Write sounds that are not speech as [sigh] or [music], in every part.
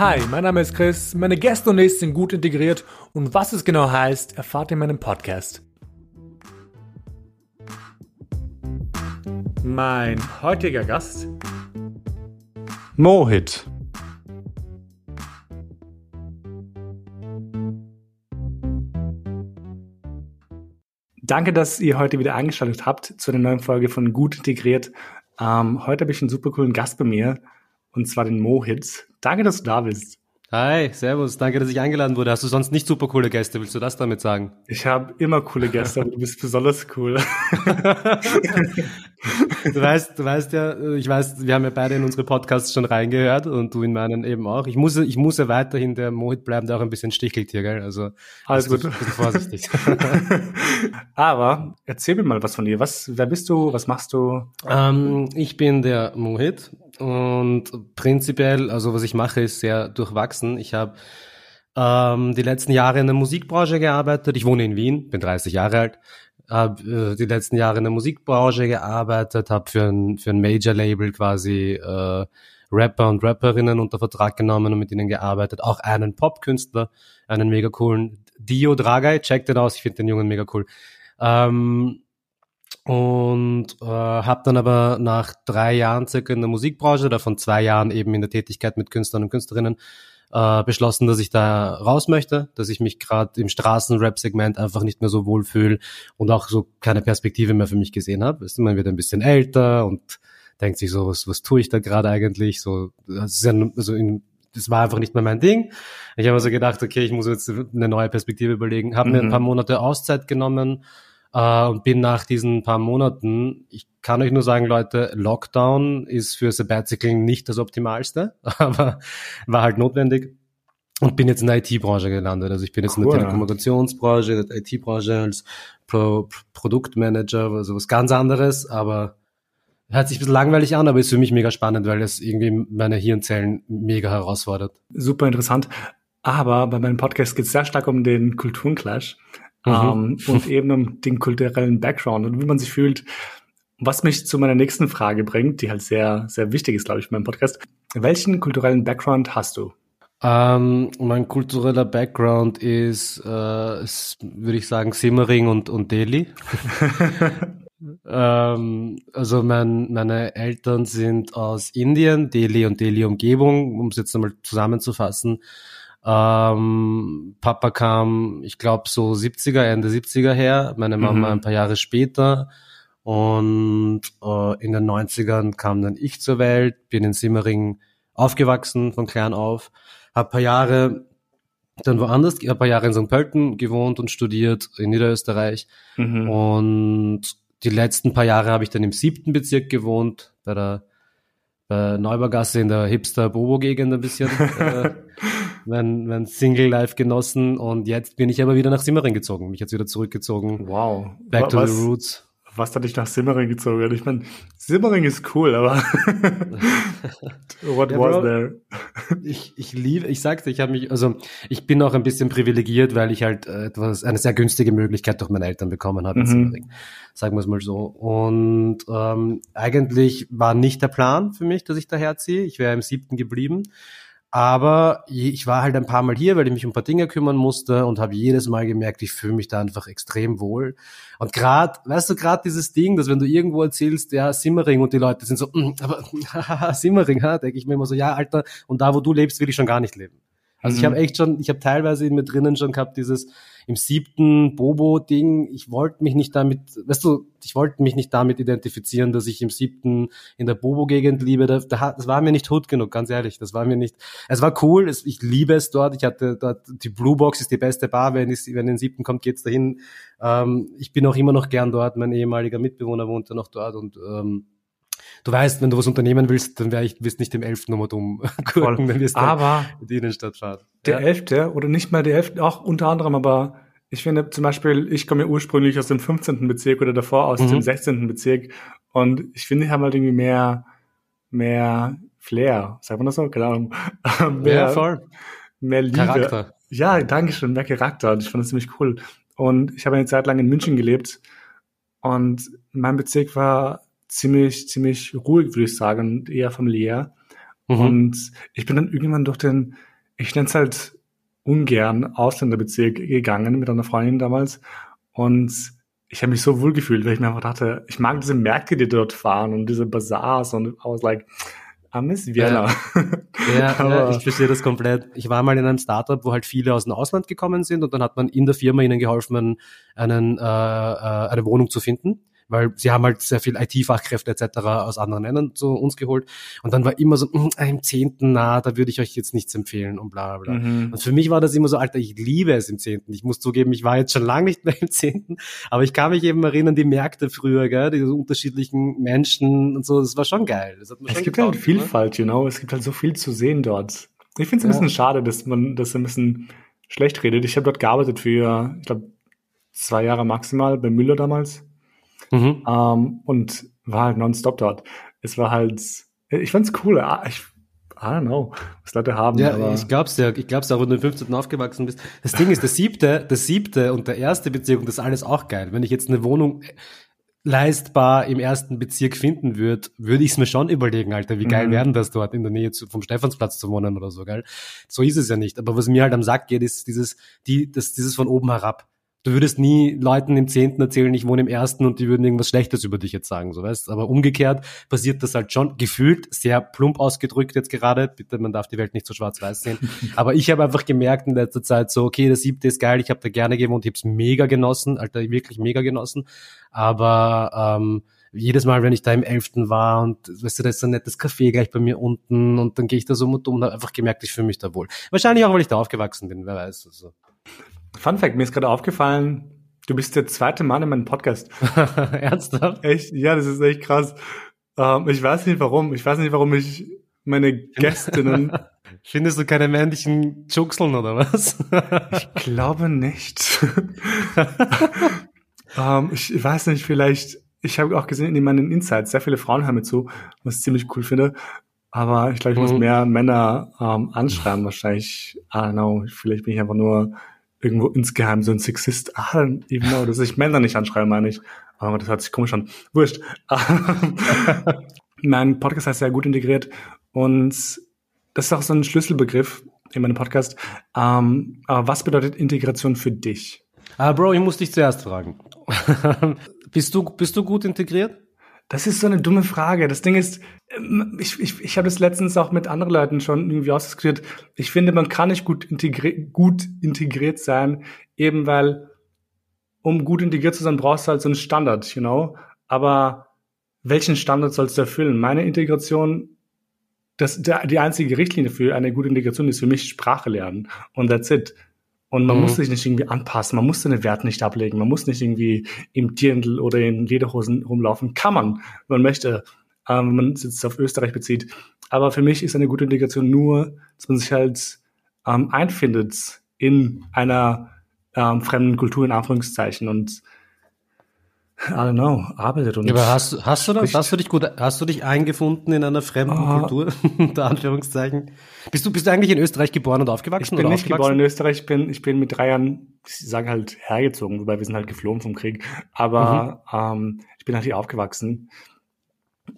Hi, mein Name ist Chris, meine Gäste und ich sind gut integriert und was es genau heißt, erfahrt ihr in meinem Podcast. Mein heutiger Gast Mohit. Danke, dass ihr heute wieder eingeschaltet habt zu einer neuen Folge von Gut Integriert. Ähm, heute habe ich einen super coolen Gast bei mir und zwar den Mohit. Danke, dass du da bist. Hi, servus, danke, dass ich eingeladen wurde. Hast du sonst nicht super coole Gäste? Willst du das damit sagen? Ich habe immer coole Gäste, aber du bist besonders cool. [laughs] du weißt, du weißt ja, ich weiß, wir haben ja beide in unsere Podcasts schon reingehört und du in meinen eben auch. Ich muss, ich muss ja weiterhin der Mohit bleiben, der auch ein bisschen stichelt hier, gell? Also alles gut. Ein bisschen vorsichtig. [laughs] aber erzähl mir mal was von dir. Was, wer bist du? Was machst du? Ähm, ich bin der Mohit und prinzipiell, also was ich mache, ist sehr durchwachsen. Ich habe ähm, die letzten Jahre in der Musikbranche gearbeitet. Ich wohne in Wien, bin 30 Jahre alt, habe äh, die letzten Jahre in der Musikbranche gearbeitet, habe für ein, für ein Major-Label quasi äh, Rapper und Rapperinnen unter Vertrag genommen und mit ihnen gearbeitet. Auch einen Popkünstler, einen mega coolen Dio Dragay, checkt den aus, ich finde den Jungen mega cool. Ähm, und äh, habe dann aber nach drei Jahren circa in der Musikbranche, davon zwei Jahren eben in der Tätigkeit mit Künstlern und Künstlerinnen, äh, beschlossen, dass ich da raus möchte, dass ich mich gerade im Straßenrap-Segment einfach nicht mehr so wohl fühle und auch so keine Perspektive mehr für mich gesehen habe. Man wird ein bisschen älter und denkt sich so, was, was tue ich da gerade eigentlich? So, das ist ja, also in, das war einfach nicht mehr mein Ding. Ich habe also gedacht, okay, ich muss jetzt eine neue Perspektive überlegen. Habe mhm. mir ein mhm. paar Monate Auszeit genommen, äh, und bin nach diesen paar Monaten, ich kann euch nur sagen, Leute, Lockdown ist für Sabbatical nicht das Optimalste, [laughs] aber war halt notwendig und bin jetzt in der IT-Branche gelandet. Also ich bin jetzt cool. in der Telekommunikationsbranche, in der IT-Branche als Pro Produktmanager, also was ganz anderes, aber hört sich ein bisschen langweilig an, aber ist für mich mega spannend, weil es irgendwie meine Hirnzellen mega herausfordert. Super interessant. Aber bei meinem Podcast geht es sehr stark um den Kulturenclash mhm. ähm, [laughs] und eben um den kulturellen Background und wie man sich fühlt. Was mich zu meiner nächsten Frage bringt, die halt sehr, sehr wichtig ist, glaube ich, in meinem Podcast. Welchen kulturellen Background hast du? Ähm, mein kultureller Background ist, äh, ist würde ich sagen, Simmering und, und Delhi. [laughs] ähm, also mein, meine Eltern sind aus Indien, Delhi und Delhi-Umgebung, um es jetzt einmal zusammenzufassen. Ähm, Papa kam, ich glaube, so 70er, Ende 70er her, meine Mama mhm. ein paar Jahre später. Und äh, in den 90ern kam dann ich zur Welt, bin in Simmering aufgewachsen von klein auf, habe paar Jahre dann woanders, ein paar Jahre in St. Pölten gewohnt und studiert in Niederösterreich. Mhm. Und die letzten paar Jahre habe ich dann im siebten Bezirk gewohnt, bei der bei Neubaugasse in der Hipster-Bobo-Gegend ein bisschen. äh, [laughs] mein, mein Single-Life genossen und jetzt bin ich aber wieder nach Simmering gezogen, mich jetzt wieder zurückgezogen. Wow. Back was, to the roots. Was hat dich nach Simmering gezogen? Ich meine, Simmering ist cool, aber [laughs] what ja, was Bro, there? ich, ich liebe, ich sagte, ich habe mich, also ich bin auch ein bisschen privilegiert, weil ich halt äh, etwas, eine sehr günstige Möglichkeit durch meine Eltern bekommen habe in mhm. Simmering. Sagen wir es mal so. Und ähm, eigentlich war nicht der Plan für mich, dass ich daher ziehe. Ich wäre im siebten geblieben. Aber ich war halt ein paar Mal hier, weil ich mich um ein paar Dinge kümmern musste und habe jedes Mal gemerkt, ich fühle mich da einfach extrem wohl. Und gerade, weißt du, gerade dieses Ding, dass wenn du irgendwo erzählst, ja, Simmering und die Leute sind so, mm, aber [laughs] Simmering, ha, denke ich mir immer so, ja, Alter, und da, wo du lebst, will ich schon gar nicht leben. Also mhm. ich habe echt schon, ich habe teilweise in mir drinnen schon gehabt, dieses im siebten Bobo-Ding, ich wollte mich nicht damit, weißt du, ich wollte mich nicht damit identifizieren, dass ich im siebten in der Bobo-Gegend liebe. Das, das war mir nicht hut genug, ganz ehrlich. Das war mir nicht. Es war cool, es, ich liebe es dort. Ich hatte dort, die Blue Box ist die beste Bar, wenn, ich, wenn in den siebten kommt, geht's dahin. Ähm, ich bin auch immer noch gern dort. Mein ehemaliger Mitbewohner wohnte noch dort und ähm, du weißt, wenn du was unternehmen willst, dann ich, wirst nicht im elften nochmal [laughs] dumm gucken, dann wirst du aber in die Innenstadt fahren. Der elfte oder nicht mal der elfte, auch unter anderem, aber ich finde zum Beispiel, ich komme ja ursprünglich aus dem 15. Bezirk oder davor aus mhm. dem 16. Bezirk und ich finde, die haben halt irgendwie mehr, mehr Flair, sagt man das so? Keine Ahnung. [laughs] mehr, ja, voll. mehr Liebe. Charakter. Ja, danke schön, mehr Charakter und ich fand das ziemlich cool. Und ich habe eine Zeit lang in München gelebt und mein Bezirk war ziemlich, ziemlich ruhig, würde ich sagen, eher familiär. Mhm. Und ich bin dann irgendwann durch den, ich nenne es halt ungern Ausländerbezirk gegangen mit einer Freundin damals. Und ich habe mich so wohl gefühlt, weil ich mir einfach dachte, ich mag diese Märkte, die dort fahren und diese Bazaars und I was like, I miss Vienna. Ja, [laughs] ja, ja, ich verstehe das komplett. Ich war mal in einem Startup, wo halt viele aus dem Ausland gekommen sind und dann hat man in der Firma ihnen geholfen, einen, einen, äh, äh eine Wohnung zu finden weil sie haben halt sehr viel IT-Fachkräfte etc. aus anderen Ländern zu uns geholt. Und dann war immer so, hm, im Zehnten, na, da würde ich euch jetzt nichts empfehlen und bla bla. Mhm. Und für mich war das immer so, Alter, ich liebe es im Zehnten. Ich muss zugeben, ich war jetzt schon lange nicht mehr im Zehnten, aber ich kann mich eben erinnern, die Märkte früher, gell, diese unterschiedlichen Menschen und so, das war schon geil. es gibt getaugt, halt Vielfalt, you know, es gibt halt so viel zu sehen dort. Ich finde es ein ja. bisschen schade, dass man das ein bisschen schlecht redet. Ich habe dort gearbeitet für, ich glaube, zwei Jahre maximal bei Müller damals. Mhm. Ähm, und war halt nonstop dort. Es war halt, ich fand's cool. Ah, ich, I don't know, was Leute haben. Ja, aber ich glaub's ja. Ich glaub's auch, wenn du im 15. aufgewachsen bist. Das Ding ist, der siebte, der siebte und der erste Bezirk, das ist alles auch geil. Wenn ich jetzt eine Wohnung leistbar im ersten Bezirk finden würde, würde ich es mir schon überlegen, Alter, wie geil mhm. werden das dort in der Nähe zu, vom Stephansplatz zu wohnen oder so, geil. So ist es ja nicht. Aber was mir halt am Sack geht, ist dieses, die, das, dieses von oben herab du würdest nie Leuten im Zehnten erzählen, ich wohne im Ersten und die würden irgendwas Schlechtes über dich jetzt sagen, so weißt. Aber umgekehrt passiert das halt schon gefühlt, sehr plump ausgedrückt jetzt gerade. Bitte, man darf die Welt nicht so schwarz-weiß sehen. [laughs] Aber ich habe einfach gemerkt in letzter Zeit so, okay, der Siebte ist geil, ich habe da gerne gewohnt, ich habe es mega genossen, Alter, wirklich mega genossen. Aber ähm, jedes Mal, wenn ich da im Elften war und weißt du, da ist so ein nettes Café gleich bei mir unten und dann gehe ich da so und um, habe einfach gemerkt, ich fühle mich da wohl. Wahrscheinlich auch, weil ich da aufgewachsen bin, wer weiß. Also. Fun Fact, mir ist gerade aufgefallen, du bist der zweite Mann in meinem Podcast. [laughs] Ernsthaft? Echt? Ja, das ist echt krass. Ähm, ich weiß nicht warum. Ich weiß nicht, warum ich meine Gästinnen. [laughs] Findest du keine männlichen Juxeln oder was? [laughs] ich glaube nicht. ähm, ich weiß nicht, vielleicht, ich habe auch gesehen in meinen Insights, sehr viele Frauen hören mir zu, was ich ziemlich cool finde. Aber ich glaube, ich muss mhm. mehr Männer ähm, anschreiben, wahrscheinlich. I don't know, vielleicht bin ich einfach nur irgendwo insgeheim so ein Sexist. Ah, even though, dass ich Männer nicht anschreibe, meine ich. Aber das hört sich komisch an. Wurscht. [laughs] mein Podcast heißt sehr gut integriert und das ist auch so ein Schlüsselbegriff in meinem Podcast. Ähm, aber was bedeutet Integration für dich? Ah, Bro, ich muss dich zuerst fragen. [laughs] bist du, bist du gut integriert? Das ist so eine dumme Frage. Das Ding ist, ähm, ich, ich, ich habe das letztens auch mit anderen Leuten schon irgendwie ausdiskutiert. Ich finde, man kann nicht gut, integri gut integriert sein, eben weil, um gut integriert zu sein, brauchst du halt so einen Standard, you know. Aber welchen Standard sollst du erfüllen? Meine Integration, das, der, die einzige Richtlinie für eine gute Integration ist für mich Sprache lernen. Und that's it. Und man mhm. muss sich nicht irgendwie anpassen, man muss seine Werte nicht ablegen, man muss nicht irgendwie im Dirndl oder in Lederhosen rumlaufen. Kann man, wenn man möchte, ähm, wenn man es jetzt auf Österreich bezieht. Aber für mich ist eine gute Integration nur, dass man sich halt ähm, einfindet in einer ähm, fremden Kultur, in Anführungszeichen. Und I don't know, arbeitet und. Aber hast, hast du das? Hast du dich gut, hast du dich eingefunden in einer fremden oh. Kultur? [laughs] unter Anführungszeichen. Bist du, bist du eigentlich in Österreich geboren und aufgewachsen? Ich bin nicht geboren in Österreich, ich bin, ich bin mit drei Jahren, ich sage halt hergezogen, wobei wir sind halt geflohen vom Krieg. Aber mhm. ähm, ich bin halt hier aufgewachsen.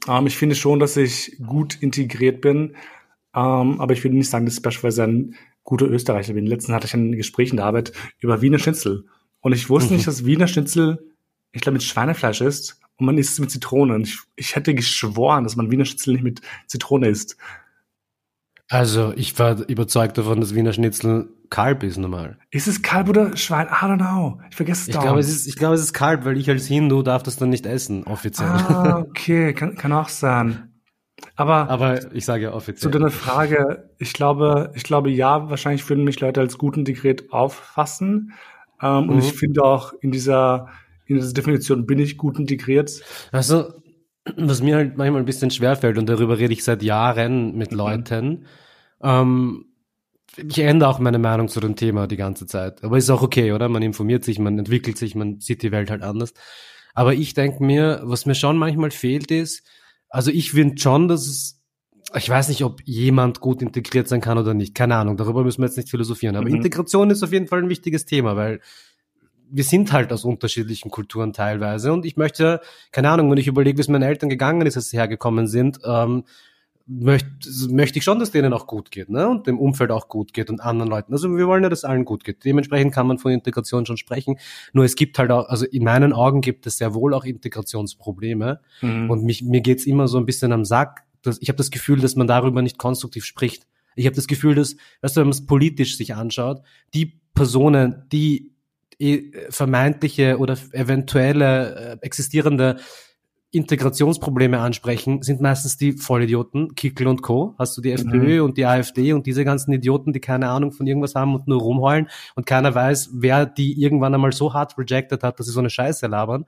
Ähm, ich finde schon, dass ich gut integriert bin. Ähm, aber ich würde nicht sagen, dass ich beispielsweise ein guter Österreicher bin. Letztens hatte ich ein Gespräch in der Arbeit über Wiener Schnitzel. Und ich wusste mhm. nicht, dass Wiener Schnitzel ich glaube, mit Schweinefleisch isst und man isst es mit Zitrone. Ich, ich hätte geschworen, dass man Wiener Schnitzel nicht mit Zitrone isst. Also, ich war überzeugt davon, dass Wiener Schnitzel Kalb ist normal. Ist es Kalb oder Schwein? I don't know. Ich vergesse es ich glaube, es ist, Ich glaube, es ist Kalb, weil ich als Hindu darf das dann nicht essen, offiziell. Ah, okay, kann, kann auch sein. Aber, aber ich sage ja offiziell. Zu deiner Frage, ich glaube, ich glaube ja, wahrscheinlich würden mich Leute als gut integriert auffassen. Ähm, mhm. Und ich finde auch in dieser in dieser Definition bin ich gut integriert. Also, was mir halt manchmal ein bisschen schwerfällt, und darüber rede ich seit Jahren mit mhm. Leuten, mhm. ähm, ich ändere auch meine Meinung zu dem Thema die ganze Zeit. Aber ist auch okay, oder? Man informiert sich, man entwickelt sich, man sieht die Welt halt anders. Aber ich denke mir, was mir schon manchmal fehlt ist, also ich finde schon, dass es, ich weiß nicht, ob jemand gut integriert sein kann oder nicht. Keine Ahnung, darüber müssen wir jetzt nicht philosophieren. Aber mhm. Integration ist auf jeden Fall ein wichtiges Thema, weil wir sind halt aus unterschiedlichen Kulturen teilweise. Und ich möchte, keine Ahnung, wenn ich überlege, wie es meinen Eltern gegangen ist, als sie hergekommen sind, ähm, möchte, möchte ich schon, dass denen auch gut geht, ne? Und dem Umfeld auch gut geht und anderen Leuten. Also wir wollen ja, dass allen gut geht. Dementsprechend kann man von Integration schon sprechen. Nur es gibt halt auch, also in meinen Augen gibt es sehr wohl auch Integrationsprobleme. Mhm. Und mich, mir geht's immer so ein bisschen am Sack. Dass, ich habe das Gefühl, dass man darüber nicht konstruktiv spricht. Ich habe das Gefühl, dass, weißt du, wenn man es politisch sich anschaut, die Personen, die vermeintliche oder eventuelle äh, existierende Integrationsprobleme ansprechen, sind meistens die Vollidioten, Kickel und Co. Hast du die FPÖ mhm. und die AfD und diese ganzen Idioten, die keine Ahnung von irgendwas haben und nur rumheulen und keiner weiß, wer die irgendwann einmal so hart rejected hat, dass sie so eine Scheiße labern.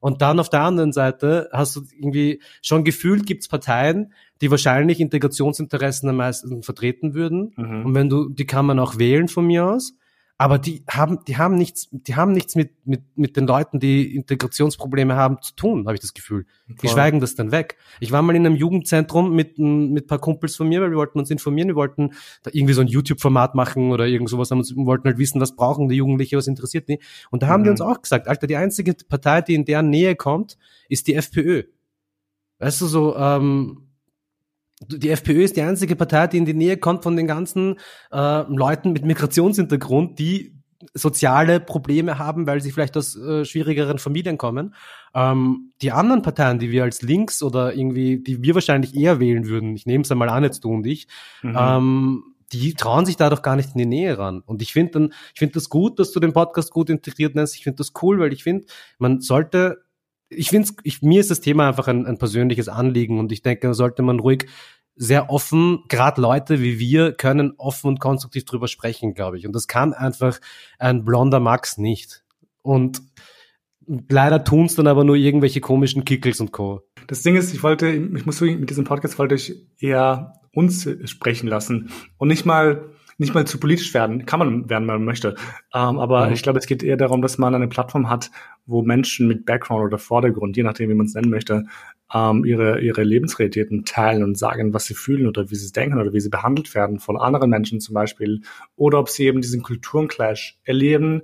Und dann auf der anderen Seite hast du irgendwie schon gefühlt, gibt's Parteien, die wahrscheinlich Integrationsinteressen am meisten vertreten würden. Mhm. Und wenn du, die kann man auch wählen von mir aus aber die haben, die haben nichts, die haben nichts mit, mit, mit den Leuten, die Integrationsprobleme haben, zu tun, habe ich das Gefühl. Voll. Die schweigen das dann weg. Ich war mal in einem Jugendzentrum mit, mit paar Kumpels von mir, weil wir wollten uns informieren, wir wollten da irgendwie so ein YouTube-Format machen oder irgend sowas, haben uns, wollten halt wissen, was brauchen die Jugendliche, was interessiert die. Und da haben mhm. die uns auch gesagt, Alter, die einzige Partei, die in deren Nähe kommt, ist die FPÖ. Weißt du, so, ähm, die FPÖ ist die einzige Partei, die in die Nähe kommt von den ganzen äh, Leuten mit Migrationshintergrund, die soziale Probleme haben, weil sie vielleicht aus äh, schwierigeren Familien kommen. Ähm, die anderen Parteien, die wir als links oder irgendwie, die wir wahrscheinlich eher wählen würden, ich nehme es einmal an, jetzt du und ich, mhm. ähm, die trauen sich da doch gar nicht in die Nähe ran. Und ich finde dann, ich finde das gut, dass du den Podcast gut integriert nennst. Ich finde das cool, weil ich finde, man sollte ich finde, mir ist das Thema einfach ein, ein persönliches Anliegen und ich denke, da sollte man ruhig sehr offen, gerade Leute wie wir können offen und konstruktiv drüber sprechen, glaube ich. Und das kann einfach ein blonder Max nicht. Und leider tun's dann aber nur irgendwelche komischen Kickels und Co. Das Ding ist, ich wollte, ich muss mit diesem Podcast wollte ich eher uns sprechen lassen und nicht mal nicht mal zu politisch werden. Kann man werden, wenn man möchte. Ähm, aber mhm. ich glaube, es geht eher darum, dass man eine Plattform hat, wo Menschen mit Background oder Vordergrund, je nachdem, wie man es nennen möchte, ähm, ihre, ihre Lebensrealitäten teilen und sagen, was sie fühlen oder wie sie denken oder wie sie behandelt werden von anderen Menschen zum Beispiel. Oder ob sie eben diesen Kulturenclash erleben.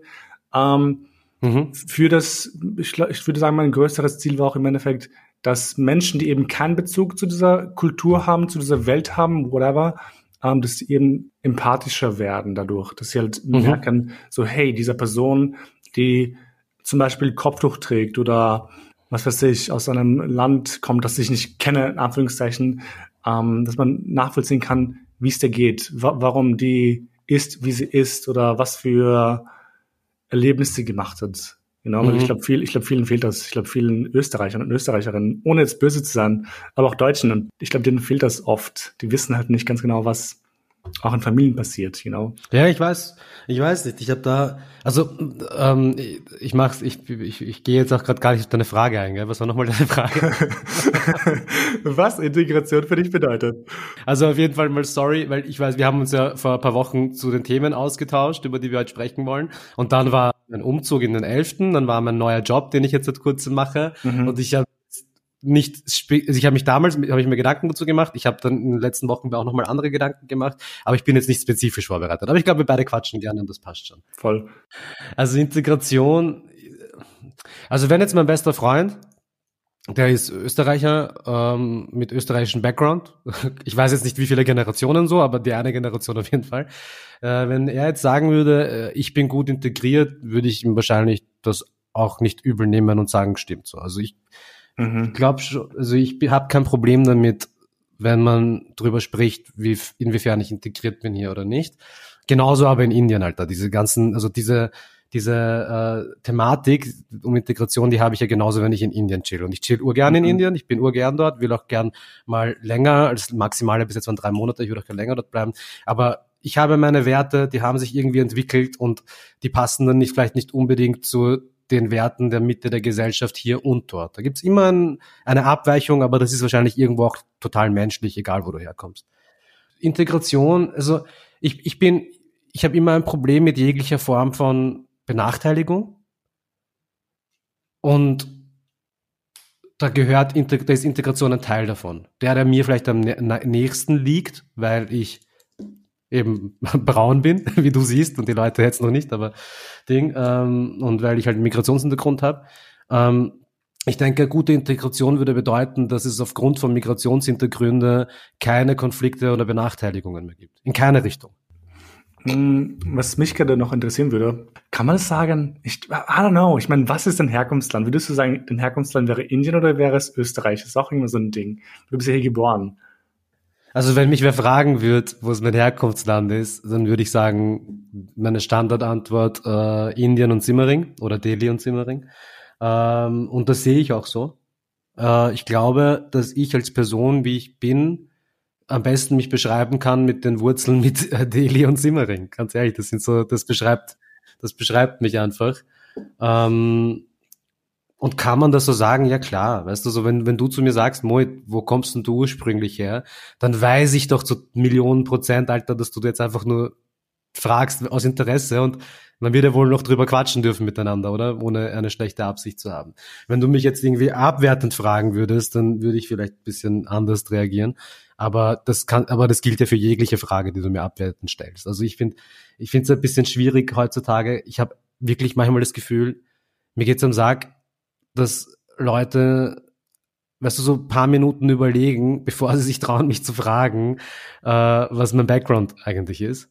Ähm, mhm. Für das, ich, ich würde sagen, mein größeres Ziel war auch im Endeffekt, dass Menschen, die eben keinen Bezug zu dieser Kultur haben, zu dieser Welt haben, whatever, ähm, dass sie eben empathischer werden dadurch, dass sie halt mhm. merken, so hey, dieser Person, die zum Beispiel Kopftuch trägt oder was weiß ich, aus einem Land kommt, das ich nicht kenne, in Anführungszeichen, ähm, dass man nachvollziehen kann, wie es dir geht, wa warum die ist, wie sie ist oder was für Erlebnisse sie gemacht hat. Genau, weil mhm. ich glaube, viel, ich glaube, vielen fehlt das. Ich glaube, vielen Österreichern und Österreicherinnen, ohne jetzt böse zu sein, aber auch Deutschen. Und ich glaube, denen fehlt das oft. Die wissen halt nicht ganz genau, was auch in Familien passiert, you know. Ja, ich weiß, ich weiß nicht. Ich habe da, also ähm, ich, mach's, ich, ich, ich gehe jetzt auch gerade gar nicht auf deine Frage ein, gell? Was war nochmal deine Frage? [laughs] Was Integration für dich bedeutet? Also auf jeden Fall mal sorry, weil ich weiß, wir haben uns ja vor ein paar Wochen zu den Themen ausgetauscht, über die wir heute sprechen wollen. Und dann war ein Umzug in den Elften, dann war mein neuer Job, den ich jetzt seit kurzem mache. Mhm. Und ich habe nicht, also ich habe mich damals, habe ich mir Gedanken dazu gemacht. Ich habe dann in den letzten Wochen auch nochmal andere Gedanken gemacht, aber ich bin jetzt nicht spezifisch vorbereitet. Aber ich glaube, wir beide quatschen gerne und das passt schon. Voll. Also Integration, also wenn jetzt mein bester Freund, der ist Österreicher ähm, mit österreichischem Background. [laughs] Ich weiß jetzt nicht, wie viele Generationen so, aber die eine Generation auf jeden Fall. Äh, wenn er jetzt sagen würde, äh, ich bin gut integriert, würde ich ihm wahrscheinlich das auch nicht übel nehmen und sagen, stimmt so. Also ich Mhm. glaube schon, also ich habe kein Problem damit, wenn man drüber spricht, wie, inwiefern ich integriert bin hier oder nicht. Genauso aber in Indien, Alter. Diese ganzen, also diese, diese äh, Thematik um Integration, die habe ich ja genauso, wenn ich in Indien chill. Und ich chill urgern in mhm. Indien, ich bin urgern dort, will auch gern mal länger, als maximale bis jetzt waren drei Monate, ich würde auch gerne länger dort bleiben. Aber ich habe meine Werte, die haben sich irgendwie entwickelt und die passen dann nicht vielleicht nicht unbedingt zu den Werten der Mitte der Gesellschaft hier und dort. Da gibt's immer ein, eine Abweichung, aber das ist wahrscheinlich irgendwo auch total menschlich, egal wo du herkommst. Integration, also ich, ich bin, ich habe immer ein Problem mit jeglicher Form von Benachteiligung. Und da gehört, da ist Integration ein Teil davon. Der, der mir vielleicht am nächsten liegt, weil ich eben [laughs] braun bin, [laughs] wie du siehst, und die Leute jetzt noch nicht, aber Ding, ähm, und weil ich halt einen Migrationshintergrund habe, ähm, ich denke, gute Integration würde bedeuten, dass es aufgrund von Migrationshintergründe keine Konflikte oder Benachteiligungen mehr gibt. In keine Richtung. Hm, was mich gerade noch interessieren würde, kann man das sagen? Ich, I don't know. Ich meine, was ist dein Herkunftsland? Würdest du sagen, dein Herkunftsland wäre Indien oder wäre es Österreich? Das ist auch immer so ein Ding. Du bist ja hier geboren. Also wenn mich wer fragen wird, wo es mein Herkunftsland ist, dann würde ich sagen, meine Standardantwort äh, Indien und Simmering oder Delhi und Simmering. Ähm, und das sehe ich auch so. Äh, ich glaube, dass ich als Person, wie ich bin, am besten mich beschreiben kann mit den Wurzeln mit äh, Delhi und Simmering. Ganz ehrlich, das sind so, das beschreibt, das beschreibt mich einfach. Ähm, und kann man das so sagen? Ja klar, weißt du, so wenn, wenn du zu mir sagst, Moit, wo kommst denn du ursprünglich her? Dann weiß ich doch zu Millionen Prozent, Alter, dass du jetzt einfach nur fragst aus Interesse und man wird ja wohl noch drüber quatschen dürfen miteinander, oder? Ohne eine schlechte Absicht zu haben. Wenn du mich jetzt irgendwie abwertend fragen würdest, dann würde ich vielleicht ein bisschen anders reagieren. Aber das kann, aber das gilt ja für jegliche Frage, die du mir abwertend stellst. Also ich finde, ich finde es ein bisschen schwierig heutzutage. Ich habe wirklich manchmal das Gefühl, mir geht's am Sack, dass Leute weißt du, so ein paar Minuten überlegen, [laughs] bevor sie sich trauen, mich zu fragen, äh, was mein Background eigentlich ist.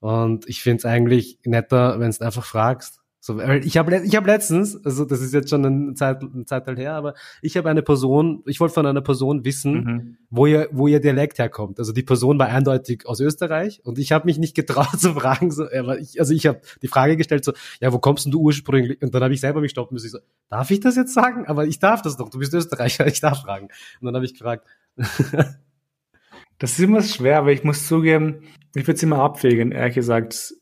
Und ich finde es eigentlich netter, wenn du einfach fragst. So, ich habe ich hab letztens, also das ist jetzt schon ein Zeit, ein Zeitalter her, aber ich habe eine Person, ich wollte von einer Person wissen, mhm. wo ihr wo ihr Dialekt herkommt. Also die Person war eindeutig aus Österreich und ich habe mich nicht getraut [laughs] zu fragen, so, aber ich, also ich habe die Frage gestellt so, ja, wo kommst denn du ursprünglich? Und dann habe ich selber mich stoppen müssen. Ich so, darf ich das jetzt sagen? Aber ich darf das doch. Du bist Österreicher, [laughs] ich darf fragen. Und dann habe ich gefragt. Das ist immer schwer, weil ich muss zugeben, ich würde es immer abwägen, ehrlich gesagt,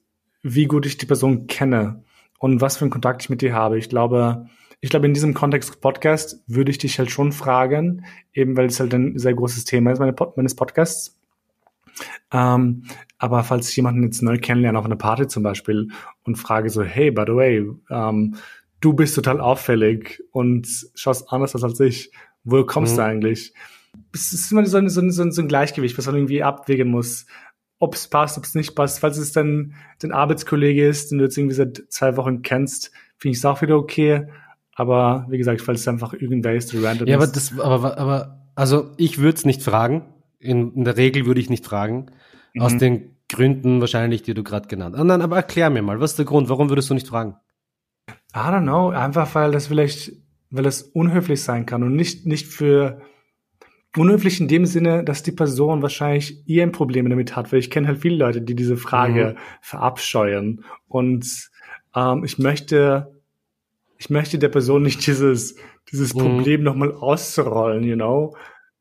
wie gut ich die Person kenne und was für einen Kontakt ich mit dir habe. Ich glaube, ich glaube, in diesem Kontext Podcast würde ich dich halt schon fragen, eben weil es halt ein sehr großes Thema ist meine meines Podcasts. Ähm, aber falls ich jemanden jetzt neu kennenlerne auf einer Party zum Beispiel und frage so, hey, by the way, ähm, du bist total auffällig und schaust anders aus als ich. Wo kommst mhm. du eigentlich? es ist immer so ein, so, ein, so ein Gleichgewicht, was man irgendwie abwägen muss. Ob es passt, ob es nicht passt. Falls es dann dein Arbeitskollege ist, den du jetzt irgendwie seit zwei Wochen kennst, finde ich es auch wieder okay. Aber wie gesagt, falls es einfach irgendwer ist, der random ja, ist. Ja, aber das, aber, aber, also ich würde es nicht fragen. In, in der Regel würde ich nicht fragen. Mhm. Aus den Gründen wahrscheinlich, die du gerade genannt hast. Nein, aber erklär mir mal, was ist der Grund? Warum würdest du nicht fragen? I don't know. Einfach weil das vielleicht, weil es unhöflich sein kann und nicht, nicht für, unhöflich in dem Sinne, dass die Person wahrscheinlich ihr ein Problem damit hat, weil ich kenne halt viele Leute, die diese Frage mhm. verabscheuen. Und ähm, ich möchte, ich möchte der Person nicht dieses, dieses mhm. Problem nochmal auszurollen, you know?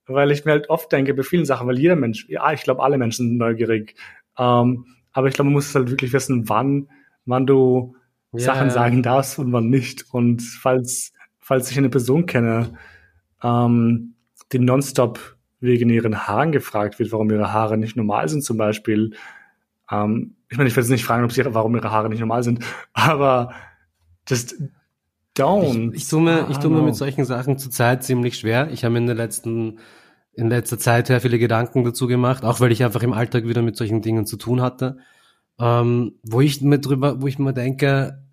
Weil ich mir halt oft denke, bei vielen Sachen, weil jeder Mensch, ja, ich glaube, alle Menschen sind neugierig. Ähm, aber ich glaube, man muss halt wirklich wissen, wann, wann du yeah. Sachen sagen darfst und wann nicht. Und falls, falls ich eine Person kenne, ähm, die nonstop wegen ihren Haaren gefragt wird, warum ihre Haare nicht normal sind zum Beispiel. Ähm, ich meine, ich werde jetzt nicht fragen, ob sie, warum ihre Haare nicht normal sind, aber just don't. Ich, ich tue mir, ich tue mir mit solchen Sachen zurzeit ziemlich schwer. Ich habe in der letzten in letzter Zeit sehr viele Gedanken dazu gemacht, auch weil ich einfach im Alltag wieder mit solchen Dingen zu tun hatte, ähm, wo ich mir drüber, wo ich mir denke,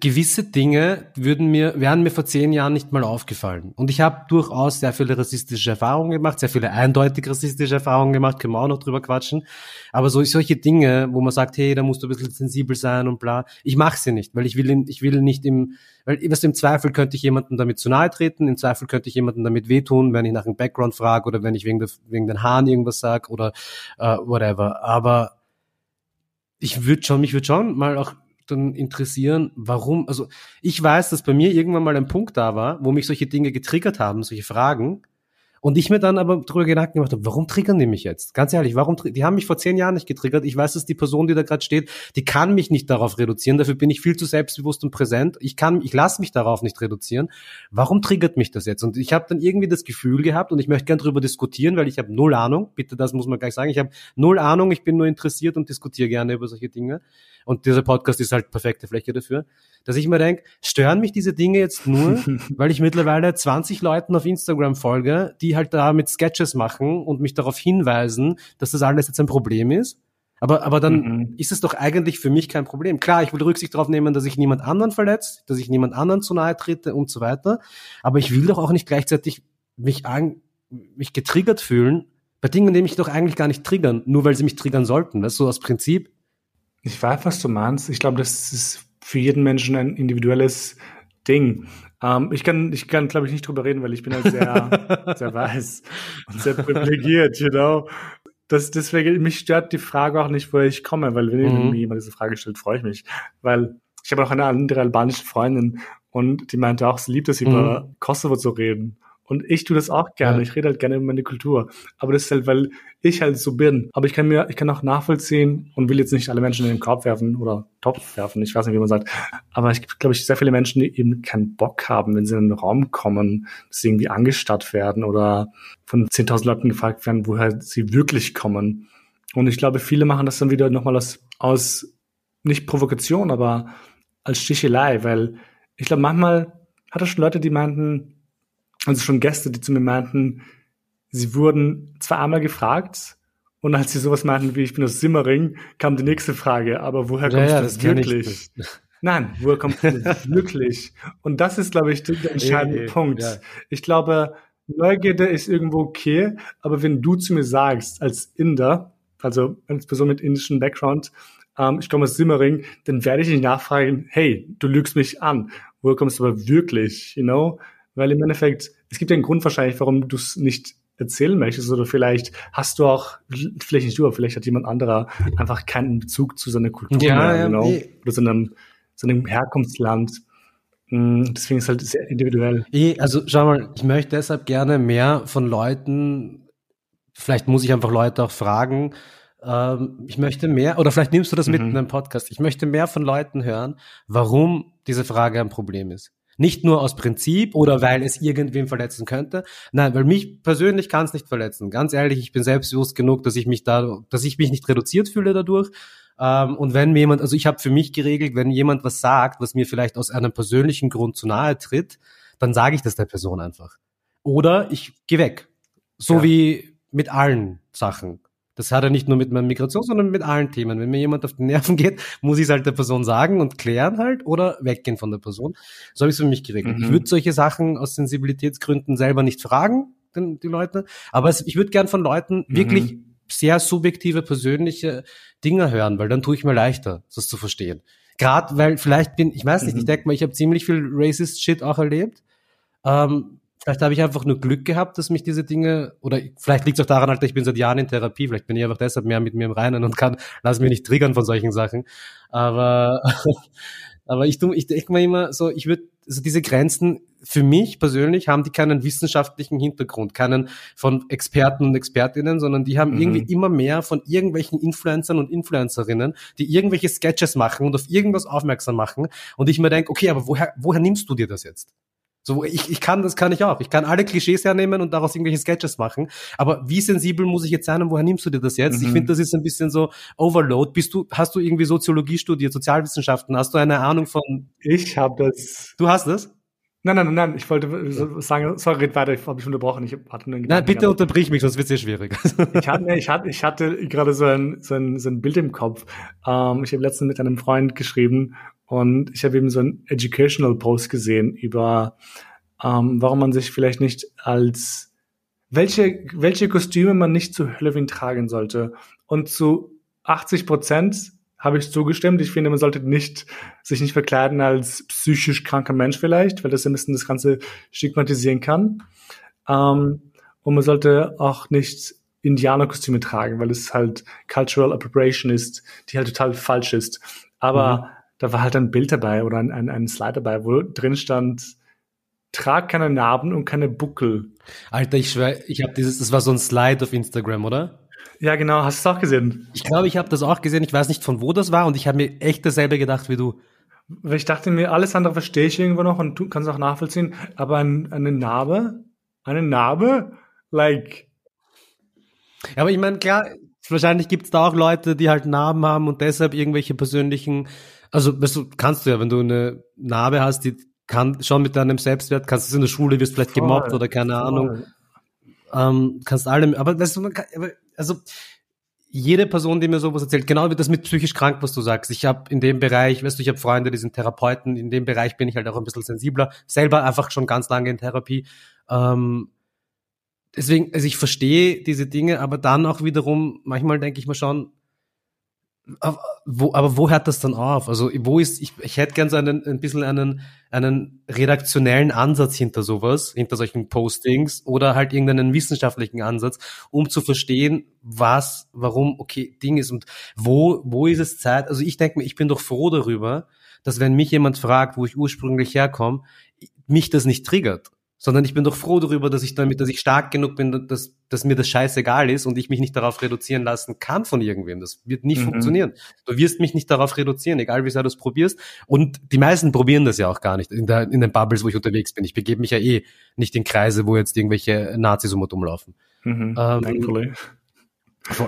gewisse Dinge würden mir, wären mir vor zehn Jahren nicht mal aufgefallen. Und ich habe durchaus sehr viele rassistische Erfahrungen gemacht, sehr viele eindeutig rassistische Erfahrungen gemacht, können wir auch noch drüber quatschen. Aber so, solche Dinge, wo man sagt, hey, da musst du ein bisschen sensibel sein und bla, ich mache sie nicht, weil ich will, ich will nicht im, weil was im Zweifel könnte ich jemandem damit zu nahe treten, im Zweifel könnte ich jemandem damit wehtun, wenn ich nach einem Background frage oder wenn ich wegen, der, wegen den Haaren irgendwas sag oder uh, whatever. Aber ich würde schon, mich würde schon mal auch dann interessieren, warum, also ich weiß, dass bei mir irgendwann mal ein Punkt da war, wo mich solche Dinge getriggert haben, solche Fragen, und ich mir dann aber darüber Gedanken gemacht habe, warum triggern die mich jetzt? Ganz ehrlich, warum, die haben mich vor zehn Jahren nicht getriggert. Ich weiß, dass die Person, die da gerade steht, die kann mich nicht darauf reduzieren. Dafür bin ich viel zu selbstbewusst und präsent. Ich kann, ich lasse mich darauf nicht reduzieren. Warum triggert mich das jetzt? Und ich habe dann irgendwie das Gefühl gehabt und ich möchte gern darüber diskutieren, weil ich habe null Ahnung. Bitte, das muss man gleich sagen. Ich habe null Ahnung. Ich bin nur interessiert und diskutiere gerne über solche Dinge. Und dieser Podcast ist halt perfekte Fläche dafür, dass ich mir denke, stören mich diese Dinge jetzt nur, [laughs] weil ich mittlerweile 20 Leuten auf Instagram folge, die halt da mit Sketches machen und mich darauf hinweisen, dass das alles jetzt ein Problem ist. Aber, aber dann mhm. ist es doch eigentlich für mich kein Problem. Klar, ich will Rücksicht darauf nehmen, dass ich niemand anderen verletzt, dass ich niemand anderen zu nahe trete und so weiter. Aber ich will doch auch nicht gleichzeitig mich, an, mich getriggert fühlen bei Dingen, die mich doch eigentlich gar nicht triggern, nur weil sie mich triggern sollten. Das ist so das Prinzip. Ich weiß, was du meinst. Ich glaube, das ist für jeden Menschen ein individuelles Ding. Ähm, ich kann, ich kann, glaube ich, nicht drüber reden, weil ich bin halt sehr, [laughs] sehr weiß und sehr privilegiert, you know das, deswegen, mich stört die Frage auch nicht, woher ich komme, weil wenn mhm. jemand diese Frage stellt, freue ich mich. Weil ich habe auch eine andere albanische Freundin und die meinte auch, sie liebt es, mhm. über Kosovo zu reden. Und ich tue das auch gerne. Ja. Ich rede halt gerne über meine Kultur. Aber das ist halt, weil ich halt so bin. Aber ich kann mir, ich kann auch nachvollziehen und will jetzt nicht alle Menschen in den Korb werfen oder Topf werfen. Ich weiß nicht, wie man sagt. Aber ich glaube ich, sehr viele Menschen, die eben keinen Bock haben, wenn sie in einen Raum kommen, dass sie irgendwie angestarrt werden oder von 10.000 Leuten gefragt werden, woher sie wirklich kommen. Und ich glaube, viele machen das dann wieder nochmal aus, aus nicht Provokation, aber als Stichelei, weil ich glaube, manchmal hat es schon Leute, die meinten, also schon Gäste, die zu mir meinten, sie wurden zwar einmal gefragt und als sie sowas meinten wie ich bin aus Simmering, kam die nächste Frage, aber woher kommst ja, du wirklich? [laughs] Nein, woher kommst du [laughs] wirklich? Und das ist, glaube ich, der entscheidende e, Punkt. Ja. Ich glaube, Neugierde ist irgendwo okay, aber wenn du zu mir sagst, als Inder, also als Person mit indischem Background, ähm, ich komme aus Simmering, dann werde ich nicht nachfragen, hey, du lügst mich an. Woher kommst du aber wirklich, you know? Weil im Endeffekt, es gibt ja einen Grund wahrscheinlich, warum du es nicht erzählen möchtest oder vielleicht hast du auch, vielleicht nicht du, aber vielleicht hat jemand anderer einfach keinen Bezug zu seiner Kultur ja, mehr, ja, genau, nee. oder seinem, seinem Herkunftsland. Hm, deswegen ist es halt sehr individuell. Also schau mal, ich möchte deshalb gerne mehr von Leuten, vielleicht muss ich einfach Leute auch fragen, ähm, ich möchte mehr, oder vielleicht nimmst du das mit mhm. in einem Podcast, ich möchte mehr von Leuten hören, warum diese Frage ein Problem ist. Nicht nur aus Prinzip oder weil es irgendwem verletzen könnte. Nein, weil mich persönlich kann es nicht verletzen. Ganz ehrlich, ich bin selbstbewusst genug, dass ich mich da, dass ich mich nicht reduziert fühle dadurch. Ähm, und wenn mir jemand, also ich habe für mich geregelt, wenn jemand was sagt, was mir vielleicht aus einem persönlichen Grund zu nahe tritt, dann sage ich das der Person einfach. Oder ich gehe weg. So ja. wie mit allen Sachen. Das hat er nicht nur mit meiner Migration, sondern mit allen Themen. Wenn mir jemand auf die Nerven [laughs] geht, muss ich es halt der Person sagen und klären halt oder weggehen von der Person. So habe ich es für mich geregelt. Mhm. Ich würde solche Sachen aus Sensibilitätsgründen selber nicht fragen, den, die Leute. Aber es, ich würde gern von Leuten mhm. wirklich sehr subjektive, persönliche Dinge hören, weil dann tue ich mir leichter, das zu verstehen. Gerade weil vielleicht bin, ich weiß nicht, mhm. ich denke mal, ich habe ziemlich viel Racist Shit auch erlebt. Ähm, Vielleicht habe ich einfach nur Glück gehabt, dass mich diese Dinge, oder vielleicht liegt es auch daran, Alter, ich bin seit Jahren in Therapie, vielleicht bin ich einfach deshalb mehr mit mir im Reinen und kann, lass mich nicht triggern von solchen Sachen. Aber, [laughs] aber ich, ich denke mir immer so, ich würde, also diese Grenzen für mich persönlich haben die keinen wissenschaftlichen Hintergrund, keinen von Experten und Expertinnen, sondern die haben mhm. irgendwie immer mehr von irgendwelchen Influencern und Influencerinnen, die irgendwelche Sketches machen und auf irgendwas aufmerksam machen. Und ich mir denke, okay, aber woher, woher nimmst du dir das jetzt? So, ich, ich kann, das kann ich auch. Ich kann alle Klischees hernehmen und daraus irgendwelche Sketches machen. Aber wie sensibel muss ich jetzt sein und woher nimmst du dir das jetzt? Mhm. Ich finde, das ist ein bisschen so Overload. Bist du, hast du irgendwie Soziologie studiert, Sozialwissenschaften? Hast du eine Ahnung von? Ich habe das. Du hast das? Nein, nein, nein, ich wollte sagen, sorry, red weiter, ich habe mich unterbrochen. Ich hatte einen Nein, bitte unterbrich mich, sonst wird es sehr schwierig. [laughs] ich hatte, ich hatte, ich hatte gerade so ein, so ein, so ein Bild im Kopf. Ähm, ich habe letztens mit einem Freund geschrieben und ich habe eben so ein Educational Post gesehen über, ähm, warum man sich vielleicht nicht als welche, welche Kostüme man nicht zu Halloween tragen sollte. Und zu 80 Prozent habe ich zugestimmt. Ich finde, man sollte nicht, sich nicht verkleiden als psychisch kranker Mensch vielleicht, weil das ein bisschen das Ganze stigmatisieren kann. Ähm, und man sollte auch nicht Indianerkostüme tragen, weil es halt Cultural Appropriation ist, die halt total falsch ist. Aber mhm da war halt ein Bild dabei oder ein, ein, ein Slide dabei, wo drin stand, trag keine Narben und keine Buckel. Alter, ich schwör, ich habe dieses, das war so ein Slide auf Instagram, oder? Ja, genau. Hast du es auch gesehen? Ich glaube, ich habe das auch gesehen. Ich weiß nicht, von wo das war und ich habe mir echt dasselbe gedacht wie du. Weil ich dachte mir, alles andere verstehe ich irgendwo noch und du kannst auch nachvollziehen, aber ein, eine Narbe, eine Narbe, like. Ja, aber ich meine, klar, wahrscheinlich gibt's da auch Leute, die halt Narben haben und deshalb irgendwelche persönlichen also, weißt du, kannst du ja, wenn du eine Narbe hast, die kann schon mit deinem Selbstwert, kannst du in der Schule, wirst vielleicht voll, gemobbt oder keine voll. Ahnung. Ähm, kannst allem, aber weißt du, man kann, also jede Person, die mir sowas erzählt, genau wie das mit psychisch krank, was du sagst. Ich habe in dem Bereich, weißt du, ich habe Freunde, die sind Therapeuten, in dem Bereich bin ich halt auch ein bisschen sensibler, selber einfach schon ganz lange in Therapie. Ähm, deswegen, also ich verstehe diese Dinge, aber dann auch wiederum, manchmal denke ich mir schon, aber wo, aber wo hört das dann auf? Also wo ist, ich, ich hätte gern so einen, ein bisschen einen, einen redaktionellen Ansatz hinter sowas, hinter solchen Postings oder halt irgendeinen wissenschaftlichen Ansatz, um zu verstehen, was, warum, okay, Ding ist und wo, wo ist es Zeit? Also ich denke mir, ich bin doch froh darüber, dass wenn mich jemand fragt, wo ich ursprünglich herkomme, mich das nicht triggert sondern ich bin doch froh darüber, dass ich damit, dass ich stark genug bin, dass, dass mir das scheißegal ist und ich mich nicht darauf reduzieren lassen kann von irgendwem. Das wird nie mhm. funktionieren. Du wirst mich nicht darauf reduzieren, egal wie sehr du es probierst. Und die meisten probieren das ja auch gar nicht in, der, in den Bubbles, wo ich unterwegs bin. Ich begebe mich ja eh nicht in Kreise, wo jetzt irgendwelche Nazis um und umlaufen. Mhm. Ähm,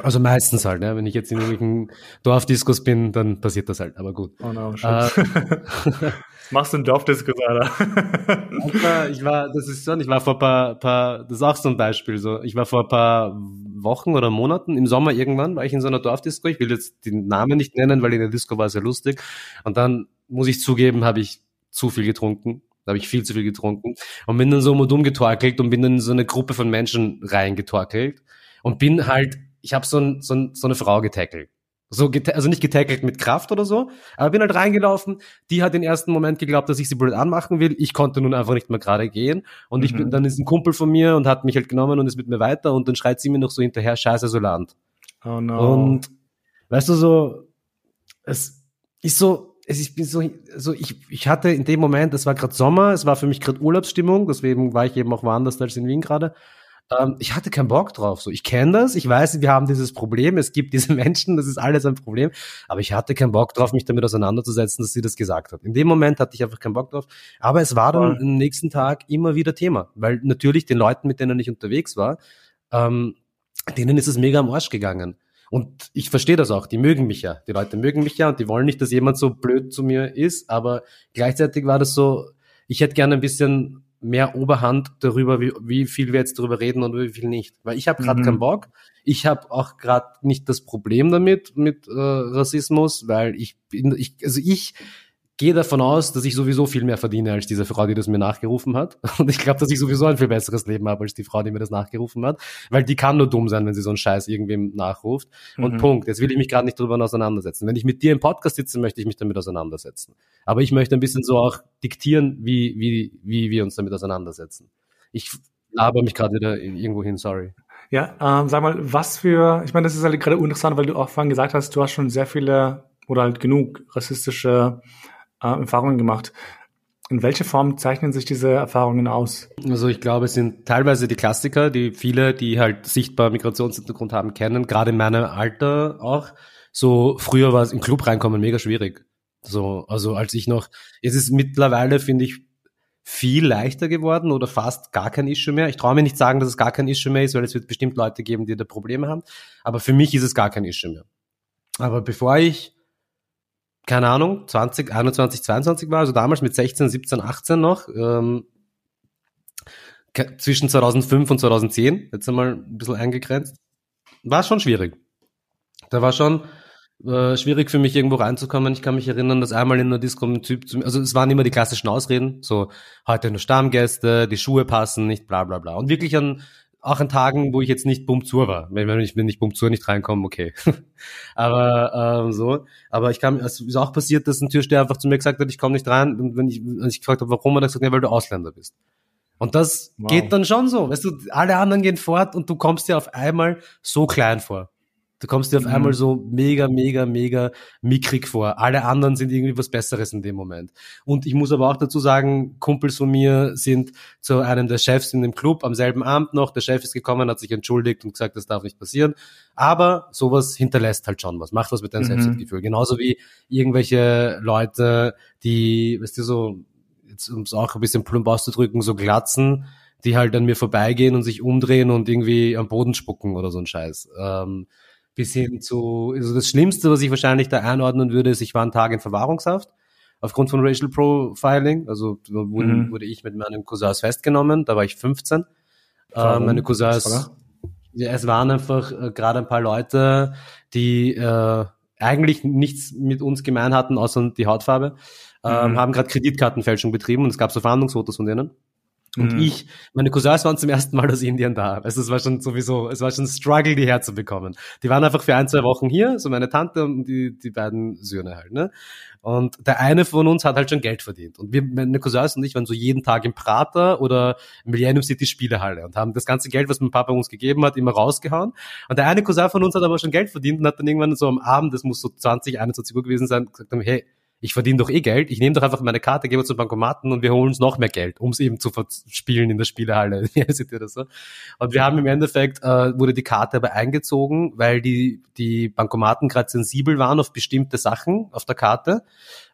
also meistens halt, ne? wenn ich jetzt in irgendwelchen Dorfdiskos bin, dann passiert das halt, aber gut. Oh no, äh, [laughs] Machst du einen Dorfdiskos, Alter? ich war, das ist schon, ich war vor ein paar, paar, das ist auch so ein Beispiel, so, ich war vor ein paar Wochen oder Monaten, im Sommer irgendwann, war ich in so einer Dorfdisco, ich will jetzt den Namen nicht nennen, weil in der Disco war es ja lustig, und dann, muss ich zugeben, habe ich zu viel getrunken, da habe ich viel zu viel getrunken und bin dann so um um getorkelt und bin dann in so eine Gruppe von Menschen reingetorkelt und bin halt ich habe so, ein, so, ein, so eine Frau getackelt. So also nicht getackelt mit Kraft oder so, aber bin halt reingelaufen. Die hat den ersten Moment geglaubt, dass ich sie blöd anmachen will. Ich konnte nun einfach nicht mehr gerade gehen. Und mhm. ich bin, dann ist ein Kumpel von mir und hat mich halt genommen und ist mit mir weiter und dann schreit sie mir noch so hinterher, scheiße Soland. Oh no. Und weißt du so, es ist so, es ich bin so, so ich, ich hatte in dem Moment, es war gerade Sommer, es war für mich gerade Urlaubsstimmung, deswegen war ich eben auch woanders als in Wien gerade. Ähm, ich hatte keinen Bock drauf. So, ich kenne das, ich weiß, wir haben dieses Problem, es gibt diese [laughs] Menschen, das ist alles ein Problem, aber ich hatte keinen Bock drauf, mich damit auseinanderzusetzen, dass sie das gesagt hat. In dem Moment hatte ich einfach keinen Bock drauf, aber es war dann am nächsten Tag immer wieder Thema, weil natürlich den Leuten, mit denen ich unterwegs war, ähm, denen ist es mega am Arsch gegangen. Und ich verstehe das auch, die mögen mich ja. Die Leute mögen mich ja und die wollen nicht, dass jemand so blöd zu mir ist, aber gleichzeitig war das so, ich hätte gerne ein bisschen mehr Oberhand darüber, wie, wie viel wir jetzt darüber reden und wie viel nicht. Weil ich habe gerade mhm. keinen Bock. Ich habe auch gerade nicht das Problem damit mit äh, Rassismus, weil ich bin, ich, also ich gehe davon aus, dass ich sowieso viel mehr verdiene als diese Frau, die das mir nachgerufen hat. [laughs] Und ich glaube, dass ich sowieso ein viel besseres Leben habe als die Frau, die mir das nachgerufen hat. Weil die kann nur dumm sein, wenn sie so einen Scheiß irgendwem nachruft. Und mhm. Punkt. Jetzt will ich mich gerade nicht darüber auseinandersetzen. Wenn ich mit dir im Podcast sitze, möchte ich mich damit auseinandersetzen. Aber ich möchte ein bisschen so auch diktieren, wie, wie, wie wir uns damit auseinandersetzen. Ich laber mich gerade wieder irgendwo hin, sorry. Ja, ähm, sag mal, was für, ich meine, das ist halt gerade interessant, weil du auch vorhin gesagt hast, du hast schon sehr viele oder halt genug rassistische äh, Erfahrungen gemacht. In welche Form zeichnen sich diese Erfahrungen aus? Also ich glaube, es sind teilweise die Klassiker, die viele, die halt sichtbar Migrationshintergrund haben, kennen, gerade in meinem Alter auch. So früher war es im Club reinkommen mega schwierig. So, also als ich noch, es ist mittlerweile, finde ich, viel leichter geworden oder fast gar kein Issue mehr. Ich traue mir nicht sagen, dass es gar kein Issue mehr ist, weil es wird bestimmt Leute geben, die da Probleme haben. Aber für mich ist es gar kein Issue mehr. Aber bevor ich keine Ahnung, 20, 21, 22 war, also damals mit 16, 17, 18 noch, ähm, zwischen 2005 und 2010, jetzt einmal ein bisschen eingegrenzt, war schon schwierig. Da war schon äh, schwierig für mich irgendwo reinzukommen. Ich kann mich erinnern, dass einmal in einer Disco ein Typ zu mir, also es waren immer die klassischen Ausreden, so heute nur Stammgäste, die Schuhe passen nicht, bla bla bla. Und wirklich an auch an Tagen, wo ich jetzt nicht Bumzur war. Wenn, wenn ich, wenn ich Bumzur nicht reinkomme, okay. [laughs] aber ähm, so. Aber ich kam, es ist auch passiert, dass ein Türsteher einfach zu mir gesagt hat, ich komme nicht rein. Und wenn ich, wenn ich gefragt habe, warum, hat er gesagt, ja, weil du Ausländer bist. Und das wow. geht dann schon so. Weißt du, alle anderen gehen fort und du kommst dir auf einmal so klein vor. Du kommst dir auf mhm. einmal so mega, mega, mega mickrig vor. Alle anderen sind irgendwie was Besseres in dem Moment. Und ich muss aber auch dazu sagen, Kumpels von mir sind zu einem der Chefs in dem Club am selben Abend noch. Der Chef ist gekommen, hat sich entschuldigt und gesagt, das darf nicht passieren. Aber sowas hinterlässt halt schon was, macht was mit deinem mhm. Selbstwertgefühl. Genauso wie irgendwelche Leute, die, weißt du, so, jetzt um es auch ein bisschen plump auszudrücken, so glatzen, die halt an mir vorbeigehen und sich umdrehen und irgendwie am Boden spucken oder so ein Scheiß. Ähm, bis hin zu, also das Schlimmste, was ich wahrscheinlich da einordnen würde, ist, ich war einen Tag in Verwahrungshaft aufgrund von Racial Profiling. Also wurde, mhm. wurde ich mit meinen Cousins festgenommen, da war ich 15. Äh, meine Cousins, Ja, es waren einfach äh, gerade ein paar Leute, die äh, eigentlich nichts mit uns gemein hatten, außer die Hautfarbe, ähm, mhm. haben gerade Kreditkartenfälschung betrieben und es gab so Verhandlungsfotos von denen. Und mhm. ich, meine Cousins waren zum ersten Mal aus Indien da. Also es war schon sowieso, es war schon ein Struggle, die herzubekommen. Die waren einfach für ein, zwei Wochen hier, so meine Tante und die, die beiden Söhne halt, ne? Und der eine von uns hat halt schon Geld verdient. Und wir, meine Cousins und ich waren so jeden Tag im Prater oder Millennium City Spielehalle und haben das ganze Geld, was mein Papa uns gegeben hat, immer rausgehauen. Und der eine Cousin von uns hat aber schon Geld verdient und hat dann irgendwann so am Abend, das muss so 20, 21 Uhr gewesen sein, gesagt haben, hey, ich verdiene doch eh Geld, ich nehme doch einfach meine Karte, gehe zum Bankomaten und wir holen uns noch mehr Geld, um es eben zu spielen in der Spielehalle. [laughs] oder so. Und wir haben im Endeffekt, äh, wurde die Karte aber eingezogen, weil die, die Bankomaten gerade sensibel waren auf bestimmte Sachen auf der Karte,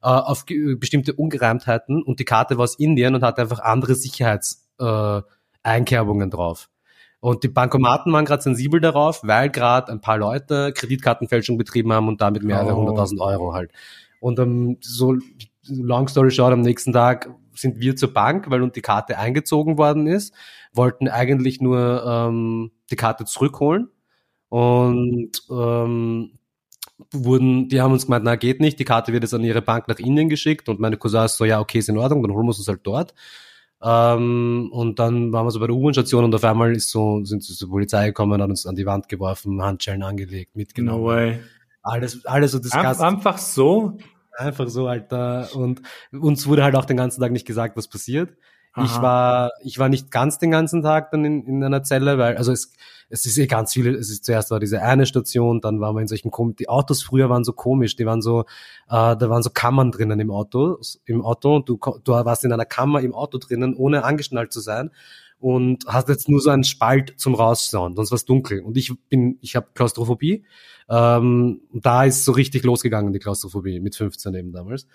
äh, auf bestimmte Ungereimtheiten und die Karte war aus Indien und hatte einfach andere Sicherheitseinkerbungen äh, drauf. Und die Bankomaten waren gerade sensibel darauf, weil gerade ein paar Leute Kreditkartenfälschung betrieben haben und damit mehrere hunderttausend oh. Euro halt. Und um, so long story short, am nächsten Tag sind wir zur Bank, weil uns die Karte eingezogen worden ist, wollten eigentlich nur ähm, die Karte zurückholen und ähm, wurden, die haben uns gemeint, na geht nicht, die Karte wird jetzt an ihre Bank nach Indien geschickt und meine Cousins so, ja okay, ist in Ordnung, dann holen wir uns halt dort. Ähm, und dann waren wir so bei der U-Bahn-Station und auf einmal ist so, sind sie zur Polizei gekommen, hat uns an die Wand geworfen, Handschellen angelegt, mitgenommen. No way. Alles, alles so das Ein, Einfach so? Einfach so, Alter. Und uns wurde halt auch den ganzen Tag nicht gesagt, was passiert. Aha. Ich war, ich war nicht ganz den ganzen Tag dann in, in einer Zelle, weil, also es, es ist eh ganz viele, es ist zuerst war diese eine Station, dann waren wir in solchen, die Autos früher waren so komisch, die waren so, äh, da waren so Kammern drinnen im Auto, im Auto, und du, du warst in einer Kammer im Auto drinnen, ohne angeschnallt zu sein und hast jetzt nur so einen Spalt zum Rausschauen, sonst war es dunkel. Und ich bin, ich habe Klaustrophobie ähm, da ist so richtig losgegangen, die Klaustrophobie, mit 15 eben damals.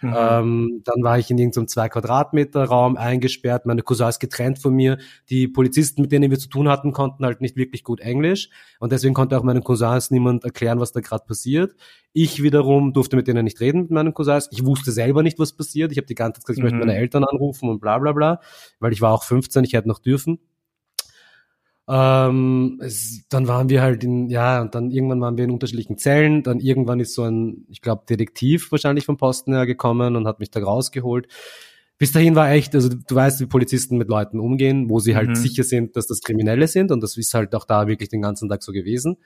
Mhm. Ähm, dann war ich in irgendeinem zwei Quadratmeter Raum eingesperrt, meine Cousins getrennt von mir. Die Polizisten, mit denen wir zu tun hatten, konnten halt nicht wirklich gut Englisch und deswegen konnte auch meinen Cousins niemand erklären, was da gerade passiert. Ich wiederum durfte mit denen nicht reden, mit meinen Cousins. Ich wusste selber nicht, was passiert. Ich habe die ganze Zeit gesagt, ich mhm. möchte meine Eltern anrufen und bla bla bla, weil ich war auch 15, ich hätte noch dürfen. Ähm, es, dann waren wir halt in, ja, und dann irgendwann waren wir in unterschiedlichen Zellen. Dann irgendwann ist so ein, ich glaube, Detektiv wahrscheinlich vom Posten her gekommen und hat mich da rausgeholt. Bis dahin war echt, also du weißt, wie Polizisten mit Leuten umgehen, wo sie halt mhm. sicher sind, dass das Kriminelle sind und das ist halt auch da wirklich den ganzen Tag so gewesen.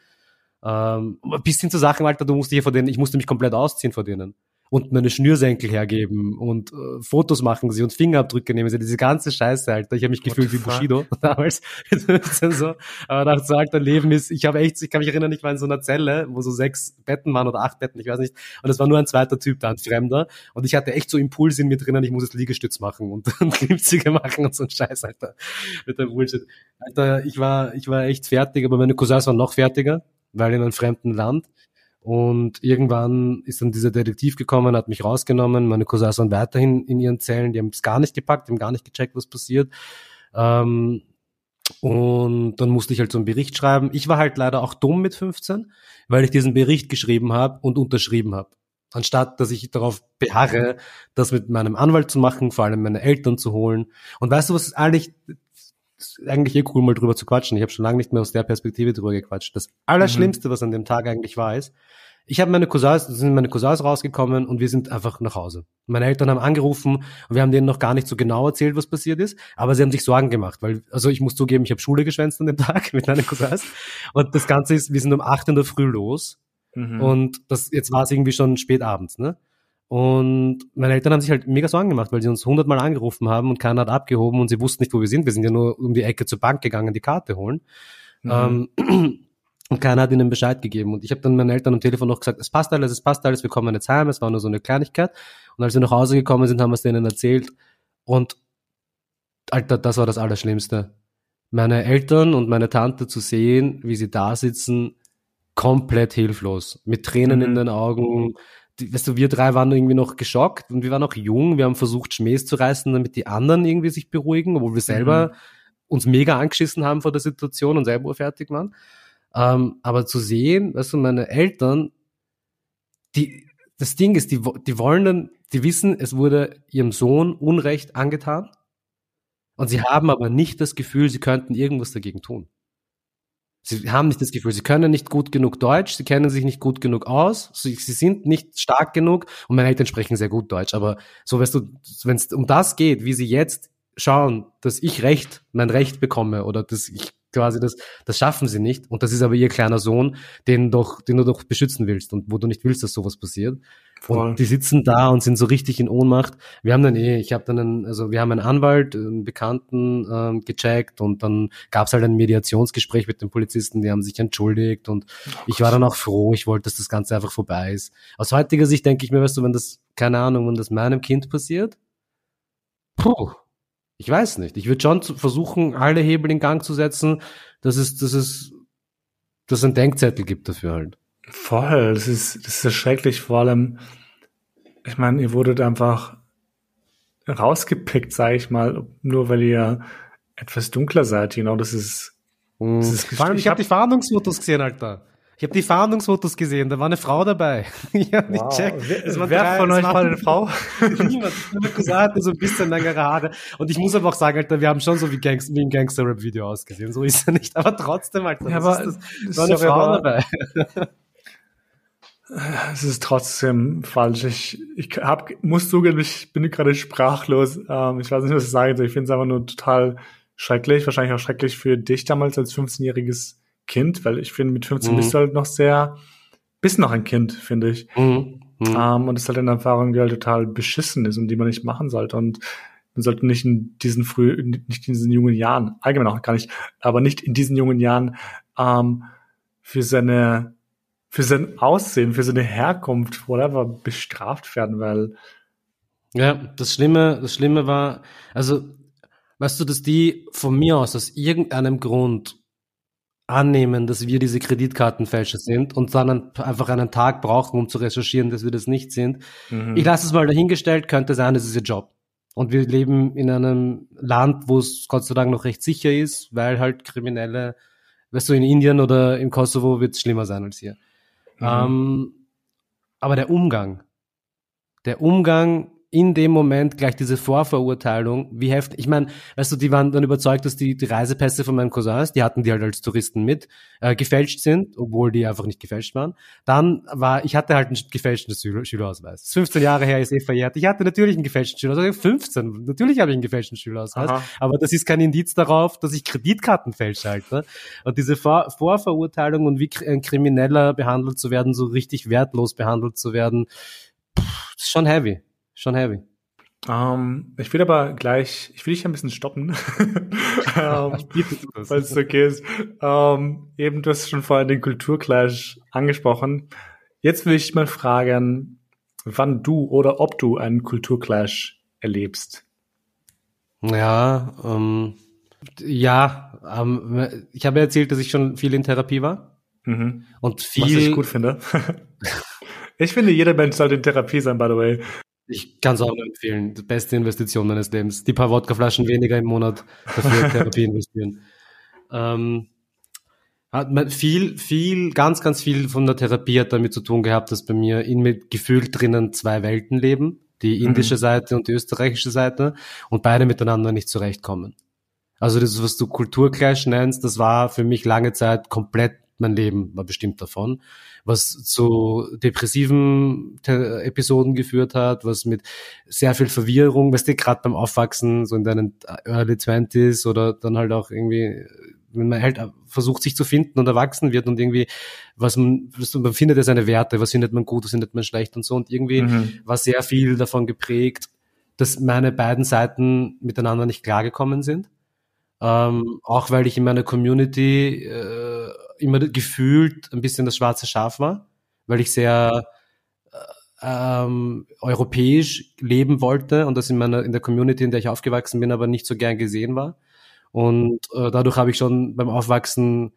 Ähm, bis hin zu Sachen, Alter, du musst dich ja vor denen, ich musste mich komplett ausziehen vor denen und meine Schnürsenkel hergeben und äh, Fotos machen sie und Fingerabdrücke nehmen sie, diese ganze Scheiße, Alter. Ich habe mich What gefühlt wie Bushido [laughs] damals. so. Aber nach so alter Leben ist, ich habe echt, ich kann mich erinnern, ich war in so einer Zelle, wo so sechs Betten waren oder acht Betten, ich weiß nicht. Und es war nur ein zweiter Typ da, ein Fremder. Und ich hatte echt so Impulse in mir drinnen, ich muss jetzt Liegestütz machen und, und [laughs] Klimmzüge machen und so ein Scheiß, Alter. Mit dem Bullshit. Alter, ich war, ich war echt fertig, aber meine Cousins waren noch fertiger, weil in einem fremden Land. Und irgendwann ist dann dieser Detektiv gekommen, hat mich rausgenommen. Meine Cousins waren weiterhin in ihren Zellen, die haben es gar nicht gepackt, die haben gar nicht gecheckt, was passiert. Ähm, und dann musste ich halt so einen Bericht schreiben. Ich war halt leider auch dumm mit 15, weil ich diesen Bericht geschrieben habe und unterschrieben habe. Anstatt dass ich darauf beharre, das mit meinem Anwalt zu machen, vor allem meine Eltern zu holen. Und weißt du, was eigentlich eigentlich eh cool, mal drüber zu quatschen. Ich habe schon lange nicht mehr aus der Perspektive drüber gequatscht. Das Allerschlimmste, mhm. was an dem Tag eigentlich war, ist, ich habe meine Cousins, sind meine Cousins rausgekommen und wir sind einfach nach Hause. Meine Eltern haben angerufen und wir haben denen noch gar nicht so genau erzählt, was passiert ist, aber sie haben sich Sorgen gemacht, weil, also ich muss zugeben, ich habe Schule geschwänzt an dem [laughs] Tag mit meinen Cousins und das Ganze ist, wir sind um acht in der Früh los mhm. und das, jetzt war es irgendwie schon spät abends, ne? Und meine Eltern haben sich halt mega Sorgen gemacht, weil sie uns hundertmal angerufen haben und keiner hat abgehoben und sie wussten nicht, wo wir sind. Wir sind ja nur um die Ecke zur Bank gegangen, die Karte holen. Mhm. Ähm, [clears throat] und keiner hat ihnen Bescheid gegeben. Und ich habe dann meinen Eltern am Telefon noch gesagt, es passt alles, es passt alles, wir kommen jetzt heim, es war nur so eine Kleinigkeit. Und als wir nach Hause gekommen sind, haben wir es denen erzählt. Und Alter, das war das Allerschlimmste. Meine Eltern und meine Tante zu sehen, wie sie da sitzen, komplett hilflos, mit Tränen mhm. in den Augen. Weißt du, wir drei waren irgendwie noch geschockt und wir waren auch jung. Wir haben versucht, Schmähs zu reißen, damit die anderen irgendwie sich beruhigen, obwohl wir selber mhm. uns mega angeschissen haben vor der Situation und selber fertig waren. Ähm, aber zu sehen, weißt du, meine Eltern, die, das Ding ist, die, die wollen dann, die wissen, es wurde ihrem Sohn Unrecht angetan. Und sie haben aber nicht das Gefühl, sie könnten irgendwas dagegen tun. Sie haben nicht das Gefühl, sie können nicht gut genug Deutsch, sie kennen sich nicht gut genug aus, sie, sie sind nicht stark genug und meine Eltern sprechen sehr gut Deutsch, aber so weißt du, wenn es um das geht, wie sie jetzt schauen, dass ich Recht, mein Recht bekomme oder dass ich quasi das, das schaffen sie nicht und das ist aber ihr kleiner Sohn, den doch, den du doch beschützen willst und wo du nicht willst, dass sowas passiert. Voll. Und die sitzen da und sind so richtig in Ohnmacht. Wir haben dann eh, ich habe dann einen, also wir haben einen Anwalt, einen Bekannten ähm, gecheckt und dann gab es halt ein Mediationsgespräch mit den Polizisten, die haben sich entschuldigt und oh ich war dann auch froh, ich wollte, dass das Ganze einfach vorbei ist. Aus heutiger Sicht denke ich mir, weißt du, wenn das, keine Ahnung, wenn das meinem Kind passiert, puh, ich weiß nicht. Ich würde schon versuchen, alle Hebel in Gang zu setzen, dass es, dass es, dass es einen Denkzettel gibt dafür halt. Voll, das ist, das ist schrecklich, vor allem, ich meine, ihr wurdet einfach rausgepickt, sage ich mal, nur weil ihr etwas dunkler seid, genau, das ist, mhm. das ist Vor allem, ich habe hab die Fahndungsfotos gesehen, Alter. Ich habe die Fahndungsfotos gesehen, da war eine Frau dabei. [laughs] ich habe wow. nicht checkt. Wer, wer von euch war eine Frau? [laughs] Niemand. Cousin hatte so ein bisschen längere Haare. Und ich muss aber auch sagen, Alter, wir haben schon so wie, Gangster, wie ein Gangster-Rap-Video ausgesehen. So ist er nicht. Aber trotzdem, Alter, ja, aber das, das war eine Frau dabei. [laughs] Es ist trotzdem falsch. Ich, ich hab, muss zugeben, ich bin gerade sprachlos. Ähm, ich weiß nicht, was ich sagen soll. Ich finde es einfach nur total schrecklich. Wahrscheinlich auch schrecklich für dich damals als 15-jähriges Kind, weil ich finde, mit 15 mhm. bist du halt noch sehr, bist noch ein Kind, finde ich. Mhm. Mhm. Ähm, und es ist halt eine Erfahrung, die halt total beschissen ist und die man nicht machen sollte. Und man sollte nicht in diesen früh, nicht in diesen jungen Jahren, allgemein auch gar nicht, aber nicht in diesen jungen Jahren ähm, für seine für sein Aussehen, für seine Herkunft, whatever, bestraft werden, weil. Ja, das Schlimme, das Schlimme war, also, weißt du, dass die von mir aus aus irgendeinem Grund annehmen, dass wir diese Kreditkartenfälscher sind und dann einfach einen Tag brauchen, um zu recherchieren, dass wir das nicht sind. Mhm. Ich lasse es mal dahingestellt, könnte sein, das ist ihr Job. Und wir leben in einem Land, wo es Gott sei Dank noch recht sicher ist, weil halt Kriminelle, weißt du, in Indien oder im Kosovo wird es schlimmer sein als hier. Mhm. Ähm, aber der Umgang, der Umgang in dem Moment gleich diese Vorverurteilung, wie heftig. Ich meine, weißt du, die waren dann überzeugt, dass die, die Reisepässe von meinen Cousins, die hatten die halt als Touristen mit, äh, gefälscht sind, obwohl die einfach nicht gefälscht waren. Dann war, ich hatte halt einen gefälschten Schülerausweis. Das ist 15 Jahre her, ist eh verjährt. Ich hatte natürlich einen gefälschten Schülerausweis. 15, natürlich habe ich einen gefälschten Schülerausweis. Aha. Aber das ist kein Indiz darauf, dass ich Kreditkarten fälsche halt. Ne? Und diese Vor Vorverurteilung und wie ein Krimineller behandelt zu werden, so richtig wertlos behandelt zu werden, pff, ist schon heavy schon heavy. Um, ähm, ich will aber gleich, ich will dich ein bisschen stoppen, [laughs] um, falls es okay ist. Um, ähm, eben, du hast schon vorhin den Kulturclash angesprochen. Jetzt will ich mal fragen, wann du oder ob du einen Kulturclash erlebst. Ja, ähm, ja, ähm, ich habe erzählt, dass ich schon viel in Therapie war. Mhm. Und viel. Was ich gut finde. [laughs] ich finde, jeder Mensch sollte in Therapie sein, by the way. Ich kann es auch nur empfehlen. Die beste Investition meines Lebens. Die paar Wodkaflaschen weniger im Monat dafür [laughs] Therapie investieren. Ähm, hat man viel, viel, ganz, ganz viel von der Therapie hat damit zu tun gehabt, dass bei mir in mir gefühlt drinnen zwei Welten leben. Die mhm. indische mhm. Seite und die österreichische Seite und beide miteinander nicht zurechtkommen. Also das, was du Kulturclash nennst, das war für mich lange Zeit komplett mein Leben war bestimmt davon, was zu depressiven Episoden geführt hat, was mit sehr viel Verwirrung, weißt du, gerade beim Aufwachsen, so in deinen Early Twenties oder dann halt auch irgendwie, wenn man halt versucht, sich zu finden und erwachsen wird und irgendwie, was man, man findet ja seine Werte, was findet man gut, was findet man schlecht und so und irgendwie mhm. war sehr viel davon geprägt, dass meine beiden Seiten miteinander nicht klargekommen sind. Ähm, auch weil ich in meiner Community äh, immer gefühlt ein bisschen das schwarze Schaf war, weil ich sehr äh, ähm, europäisch leben wollte und das in meiner in der Community, in der ich aufgewachsen bin, aber nicht so gern gesehen war. Und äh, dadurch habe ich schon beim Aufwachsen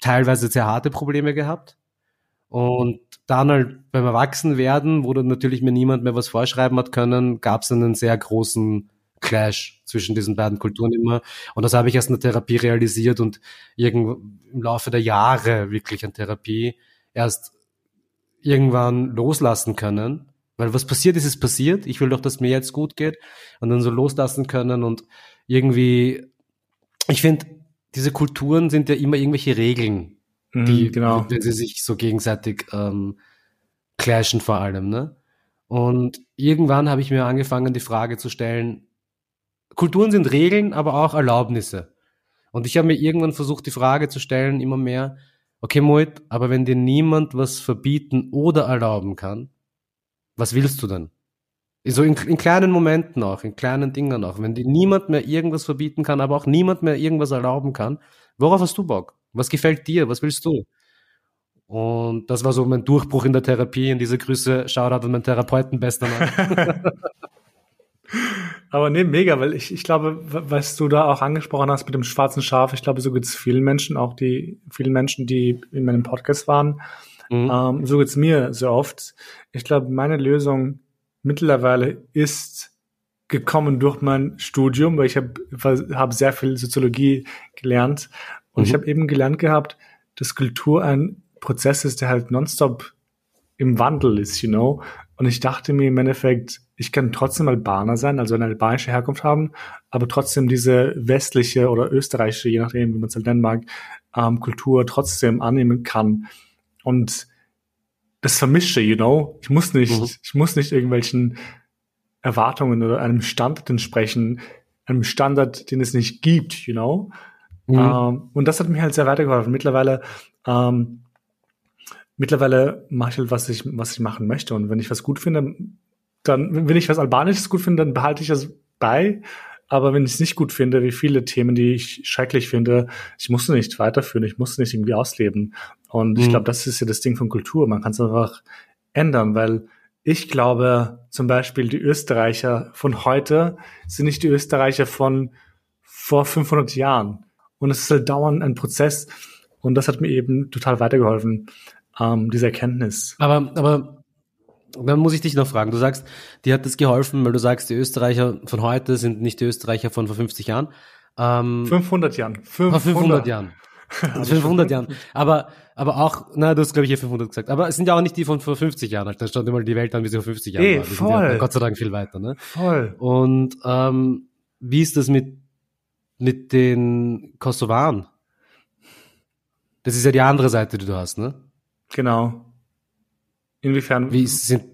teilweise sehr harte Probleme gehabt. Und dann halt beim Erwachsenwerden, wo dann natürlich mir niemand mehr was vorschreiben hat können, gab es einen sehr großen Clash zwischen diesen beiden Kulturen immer. Und das habe ich erst in der Therapie realisiert und irgendwo im Laufe der Jahre wirklich an Therapie erst irgendwann loslassen können. Weil was passiert ist, ist passiert. Ich will doch, dass mir jetzt gut geht und dann so loslassen können und irgendwie, ich finde, diese Kulturen sind ja immer irgendwelche Regeln, Mhm, die, genau. wenn sie sich so gegenseitig ähm, clashen vor allem, ne? Und irgendwann habe ich mir angefangen, die Frage zu stellen, Kulturen sind Regeln, aber auch Erlaubnisse. Und ich habe mir irgendwann versucht, die Frage zu stellen, immer mehr, okay, Moit, aber wenn dir niemand was verbieten oder erlauben kann, was willst du denn? So in, in kleinen Momenten auch, in kleinen Dingen auch. Wenn dir niemand mehr irgendwas verbieten kann, aber auch niemand mehr irgendwas erlauben kann, worauf hast du Bock? Was gefällt dir? Was willst du? Und das war so mein Durchbruch in der Therapie. In diese Grüße, Shoutout an meinen Therapeuten, bester Mann. [laughs] [laughs] Aber nee, mega, weil ich, ich glaube, was du da auch angesprochen hast mit dem schwarzen Schaf, ich glaube, so geht's vielen Menschen, auch die vielen Menschen, die in meinem Podcast waren. Mhm. Ähm, so geht's mir sehr oft. Ich glaube, meine Lösung mittlerweile ist gekommen durch mein Studium, weil ich habe hab sehr viel Soziologie gelernt und Mhm. ich habe eben gelernt gehabt, dass Kultur ein Prozess ist, der halt nonstop im Wandel ist, you know. Und ich dachte mir im Endeffekt, ich kann trotzdem Albaner sein, also eine albanische Herkunft haben, aber trotzdem diese westliche oder österreichische, je nachdem, wie man es halt nennen mag, ähm, Kultur trotzdem annehmen kann. Und das vermische, you know. Ich muss nicht, Mhm. ich muss nicht irgendwelchen Erwartungen oder einem Standard entsprechen, einem Standard, den es nicht gibt, you know. Mhm. Ähm, und das hat mir halt sehr weitergeholfen. Mittlerweile, ähm, mittlerweile mache ich halt, was ich, was ich machen möchte. Und wenn ich was gut finde, dann, wenn ich was Albanisches gut finde, dann behalte ich das bei. Aber wenn ich es nicht gut finde, wie viele Themen, die ich schrecklich finde, ich muss nicht weiterführen, ich muss nicht irgendwie ausleben. Und ich Mhm. glaube, das ist ja das Ding von Kultur. Man kann es einfach ändern, weil ich glaube, zum Beispiel die Österreicher von heute sind nicht die Österreicher von vor 500 Jahren. Und es ist halt dauernd ein Prozess. Und das hat mir eben total weitergeholfen, ähm, diese Erkenntnis. Aber, aber dann muss ich dich noch fragen. Du sagst, dir hat das geholfen, weil du sagst, die Österreicher von heute sind nicht die Österreicher von vor 50 Jahren. Ähm, 500 Jahren. vor 500, 500 Jahren. [laughs] 500 Jahren. Aber, aber auch, na, du hast, glaube ich, hier 500 gesagt. Aber es sind ja auch nicht die von vor 50 Jahren. Da dir mal die Welt an, wie sie vor 50 Jahren Eh, war. Voll. ja Gott sei Dank viel weiter, ne? Voll. Und ähm, wie ist das mit, mit den Kosovaren? Das ist ja die andere Seite, die du hast, ne? Genau. Inwiefern? Wie sind,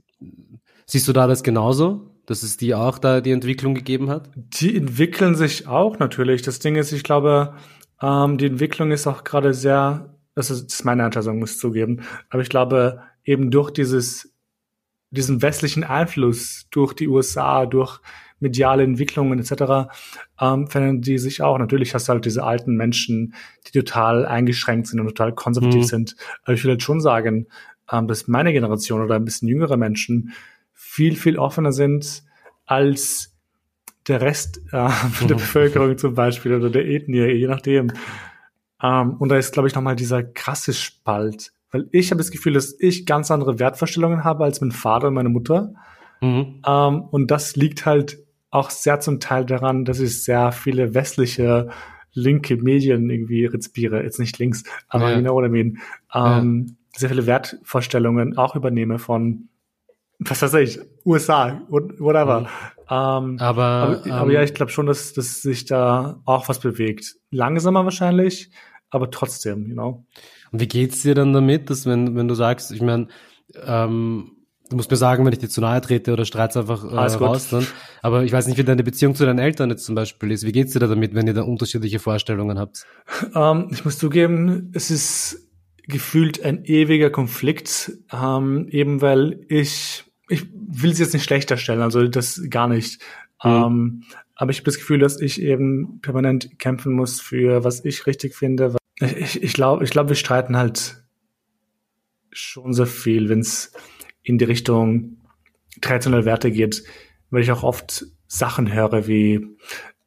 siehst du da das genauso, dass es die auch da die Entwicklung gegeben hat? Die entwickeln sich auch natürlich. Das Ding ist, ich glaube, ähm, die Entwicklung ist auch gerade sehr, das ist, das ist meine Einschätzung, muss ich zugeben, aber ich glaube, eben durch dieses, diesen westlichen Einfluss, durch die USA, durch mediale Entwicklungen etc., ähm, verändern die sich auch. Natürlich hast du halt diese alten Menschen, die total eingeschränkt sind und total konservativ Mhm. sind. Aber ich will halt schon sagen, ähm, dass meine Generation oder ein bisschen jüngere Menschen viel, viel offener sind als der Rest äh, von der Mhm. Bevölkerung zum Beispiel oder der Ethnie, je nachdem. Ähm, und da ist, glaube ich, nochmal dieser krasse Spalt. Weil ich habe das Gefühl, dass ich ganz andere Wertvorstellungen habe als mein Vater und meine Mutter. Mhm. Ähm, und das liegt halt auch sehr zum Teil daran, dass ich sehr viele westliche linke Medien irgendwie rezipiere. Jetzt nicht links, aber Ja. you know what I mean. Ähm, Sehr viele Wertvorstellungen auch übernehme von, was weiß ich, USA, what- whatever. Mhm. Ähm, Aber, aber, ähm, aber ja, ich glaube schon, dass, dass sich da auch was bewegt. Langsamer wahrscheinlich, aber trotzdem, you know. Und wie geht's dir dann damit, dass wenn, wenn du sagst, ich meine, ähm, du musst mir sagen, wenn ich dir zu nahe trete oder streit's einfach äh, Alles gut. raus dann. Aber ich weiß nicht, wie deine Beziehung zu deinen Eltern jetzt zum Beispiel ist. Wie geht's dir da damit, wenn ihr da unterschiedliche Vorstellungen habt? Ähm, ich muss zugeben, es ist gefühlt ein ewiger Konflikt, ähm, eben weil ich, ich will es jetzt nicht schlechter stellen, also das gar nicht. Mhm. Ähm, aber ich habe das Gefühl, dass ich eben permanent kämpfen muss für was ich richtig finde. Ich, ich, glaube, ich glaube, wir streiten halt schon sehr viel, wenn es in die Richtung traditionelle Werte geht, weil ich auch oft Sachen höre wie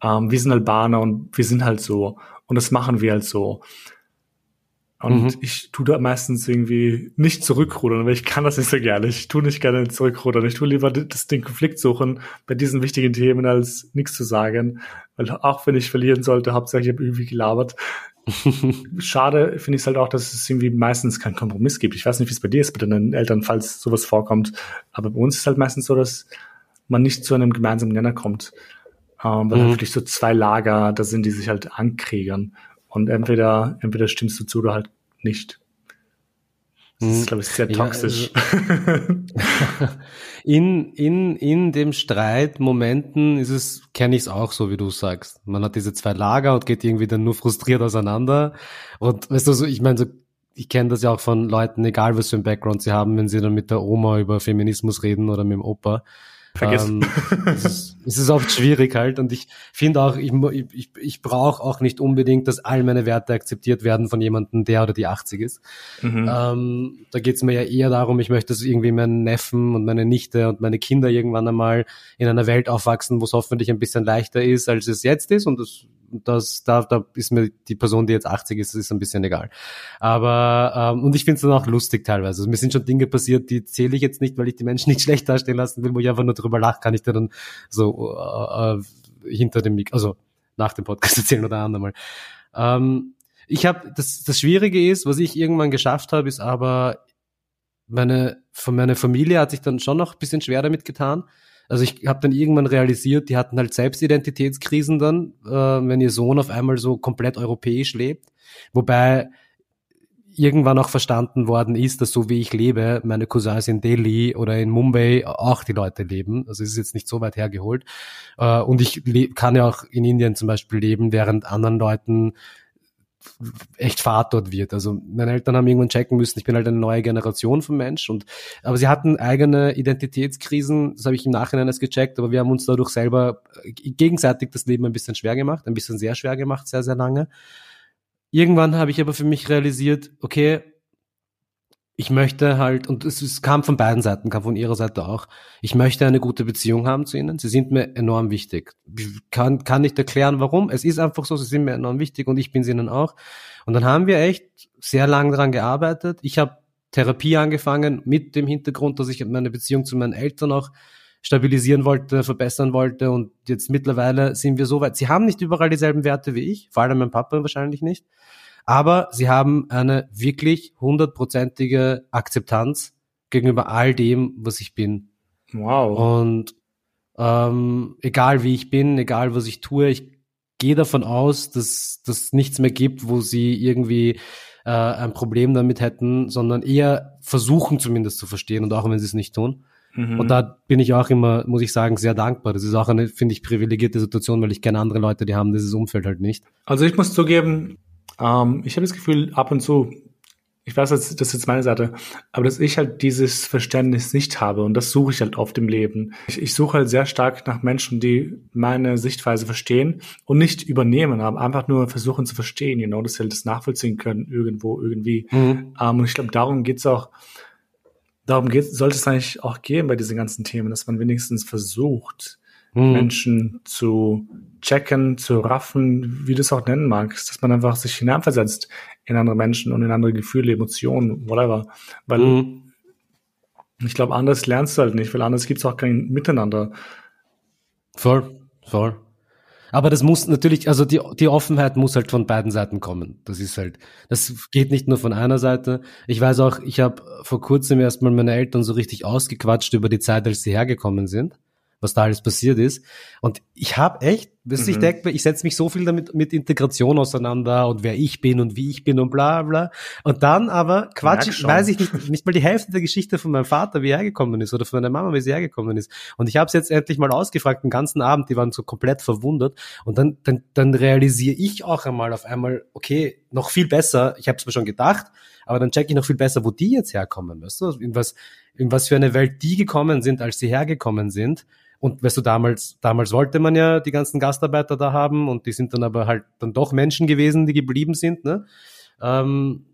ähm, wir sind Albaner und wir sind halt so und das machen wir halt so. Und Mhm. ich tue da meistens irgendwie nicht zurückrudern, weil ich kann das nicht so gerne. Ich tue nicht gerne zurückrudern. Ich tue lieber das, den Konflikt suchen bei diesen wichtigen Themen, als nichts zu sagen. Weil auch wenn ich verlieren sollte, Hauptsache ich habe irgendwie gelabert. [laughs] Schade finde ich es halt auch, dass es irgendwie meistens keinen Kompromiss gibt. Ich weiß nicht, wie es bei dir ist, bei deinen Eltern, falls sowas vorkommt. Aber bei uns ist halt meistens so, dass man nicht zu einem gemeinsamen Nenner kommt. Ähm, weil Mhm. wirklich so zwei Lager, da sind die sich halt ankriegern. Und entweder, entweder stimmst du zu oder halt nicht. Das ist, glaube ich, sehr toxisch. Ja, also in, in, in dem Streitmomenten ist es, kenne ich es auch so, wie du sagst. Man hat diese zwei Lager und geht irgendwie dann nur frustriert auseinander. Und weißt du, so, ich meine, so, ich kenne das ja auch von Leuten, egal was für ein Background sie haben, wenn sie dann mit der Oma über Feminismus reden oder mit dem Opa. Vergiss. Ähm, es, ist, es ist oft schwierig halt und ich finde auch, ich, ich, ich brauche auch nicht unbedingt, dass all meine Werte akzeptiert werden von jemandem, der oder die 80 ist. Mhm. Ähm, da geht es mir ja eher darum, ich möchte, dass irgendwie meinen Neffen und meine Nichte und meine Kinder irgendwann einmal in einer Welt aufwachsen, wo es hoffentlich ein bisschen leichter ist, als es jetzt ist und das das, da, da ist mir die Person, die jetzt 80 ist, ist ein bisschen egal. Aber, ähm, und ich finde es dann auch lustig teilweise. Also mir sind schon Dinge passiert, die zähle ich jetzt nicht, weil ich die Menschen nicht [laughs] schlecht darstellen lassen will, wo ich einfach nur drüber lache, kann ich dir dann so äh, äh, hinter dem Mik also nach dem Podcast [laughs] erzählen oder andermal. Ähm, ich habe, das, das Schwierige ist, was ich irgendwann geschafft habe, ist aber, meine, von meiner Familie hat sich dann schon noch ein bisschen schwer damit getan also ich habe dann irgendwann realisiert, die hatten halt Selbstidentitätskrisen dann, äh, wenn ihr Sohn auf einmal so komplett europäisch lebt. Wobei irgendwann auch verstanden worden ist, dass so wie ich lebe, meine Cousins in Delhi oder in Mumbai auch die Leute leben. Also es ist jetzt nicht so weit hergeholt. Äh, und ich kann ja auch in Indien zum Beispiel leben, während anderen Leuten echt Fahrt dort wird. Also meine Eltern haben irgendwann checken müssen, ich bin halt eine neue Generation von Mensch und aber sie hatten eigene Identitätskrisen, das habe ich im Nachhinein erst gecheckt, aber wir haben uns dadurch selber äh, gegenseitig das Leben ein bisschen schwer gemacht, ein bisschen sehr schwer gemacht, sehr, sehr lange. Irgendwann habe ich aber für mich realisiert, okay, ich möchte halt, und es, es, kam von beiden Seiten, kam von ihrer Seite auch, ich möchte eine gute Beziehung haben zu ihnen. Sie sind mir enorm wichtig. Ich kann, kann nicht erklären, warum. Es ist einfach so, sie sind mir enorm wichtig und ich bin sie ihnen auch. Und dann haben wir echt sehr lange daran gearbeitet. Ich habe Therapie angefangen mit dem Hintergrund, dass ich meine Beziehung zu meinen Eltern auch stabilisieren wollte, verbessern wollte. Und jetzt mittlerweile sind wir so weit. Sie haben nicht überall dieselben Werte wie ich, vor allem mein Papa wahrscheinlich nicht. Aber sie haben eine wirklich hundertprozentige Akzeptanz gegenüber all dem, was ich bin. Wow. Und ähm, egal wie ich bin, egal was ich tue, ich gehe davon aus, dass das nichts mehr gibt, wo sie irgendwie äh, ein Problem damit hätten, sondern eher versuchen zumindest zu verstehen und auch wenn sie es nicht tun. Mhm. Und da bin ich auch immer, muss ich sagen, sehr dankbar. Das ist auch eine, finde ich, privilegierte Situation, weil ich kenne andere Leute, die haben dieses Umfeld halt nicht. Also ich muss zugeben, ähm, ich habe das Gefühl, ab und zu, ich weiß, das ist jetzt meine Seite, aber dass ich halt dieses Verständnis nicht habe und das suche ich halt oft im Leben. Ich, ich suche halt sehr stark nach Menschen, die meine Sichtweise verstehen und nicht übernehmen, aber einfach nur versuchen zu verstehen, genau, dass sie halt das nachvollziehen können, irgendwo, irgendwie. Mhm. Ähm, und ich glaube, darum geht's auch, darum geht, sollte es eigentlich auch gehen bei diesen ganzen Themen, dass man wenigstens versucht, mhm. Menschen zu checken, zu raffen, wie du es auch nennen magst, dass man einfach sich hineinversetzt in andere Menschen und in andere Gefühle, Emotionen, whatever. Weil mhm. ich glaube, anders lernst du halt nicht, weil anders gibt es auch kein Miteinander. Voll, voll. Aber das muss natürlich, also die, die Offenheit muss halt von beiden Seiten kommen. Das ist halt, das geht nicht nur von einer Seite. Ich weiß auch, ich habe vor kurzem erstmal meine Eltern so richtig ausgequatscht über die Zeit, als sie hergekommen sind was da alles passiert ist. Und ich habe echt, weißt, mhm. ich denke, ich setze mich so viel damit mit Integration auseinander und wer ich bin und wie ich bin und bla bla. Und dann aber Quatsch, ich, weiß ich nicht, nicht mal die Hälfte der Geschichte von meinem Vater, wie er hergekommen ist, oder von meiner Mama, wie sie hergekommen ist. Und ich habe es jetzt endlich mal ausgefragt, den ganzen Abend, die waren so komplett verwundert. Und dann, dann, dann realisiere ich auch einmal auf einmal, okay, noch viel besser, ich habe es mir schon gedacht, aber dann check ich noch viel besser, wo die jetzt herkommen, weißt du, in was, in was für eine Welt die gekommen sind, als sie hergekommen sind und weißt du, damals, damals wollte man ja die ganzen Gastarbeiter da haben und die sind dann aber halt dann doch Menschen gewesen, die geblieben sind, ne? Ähm,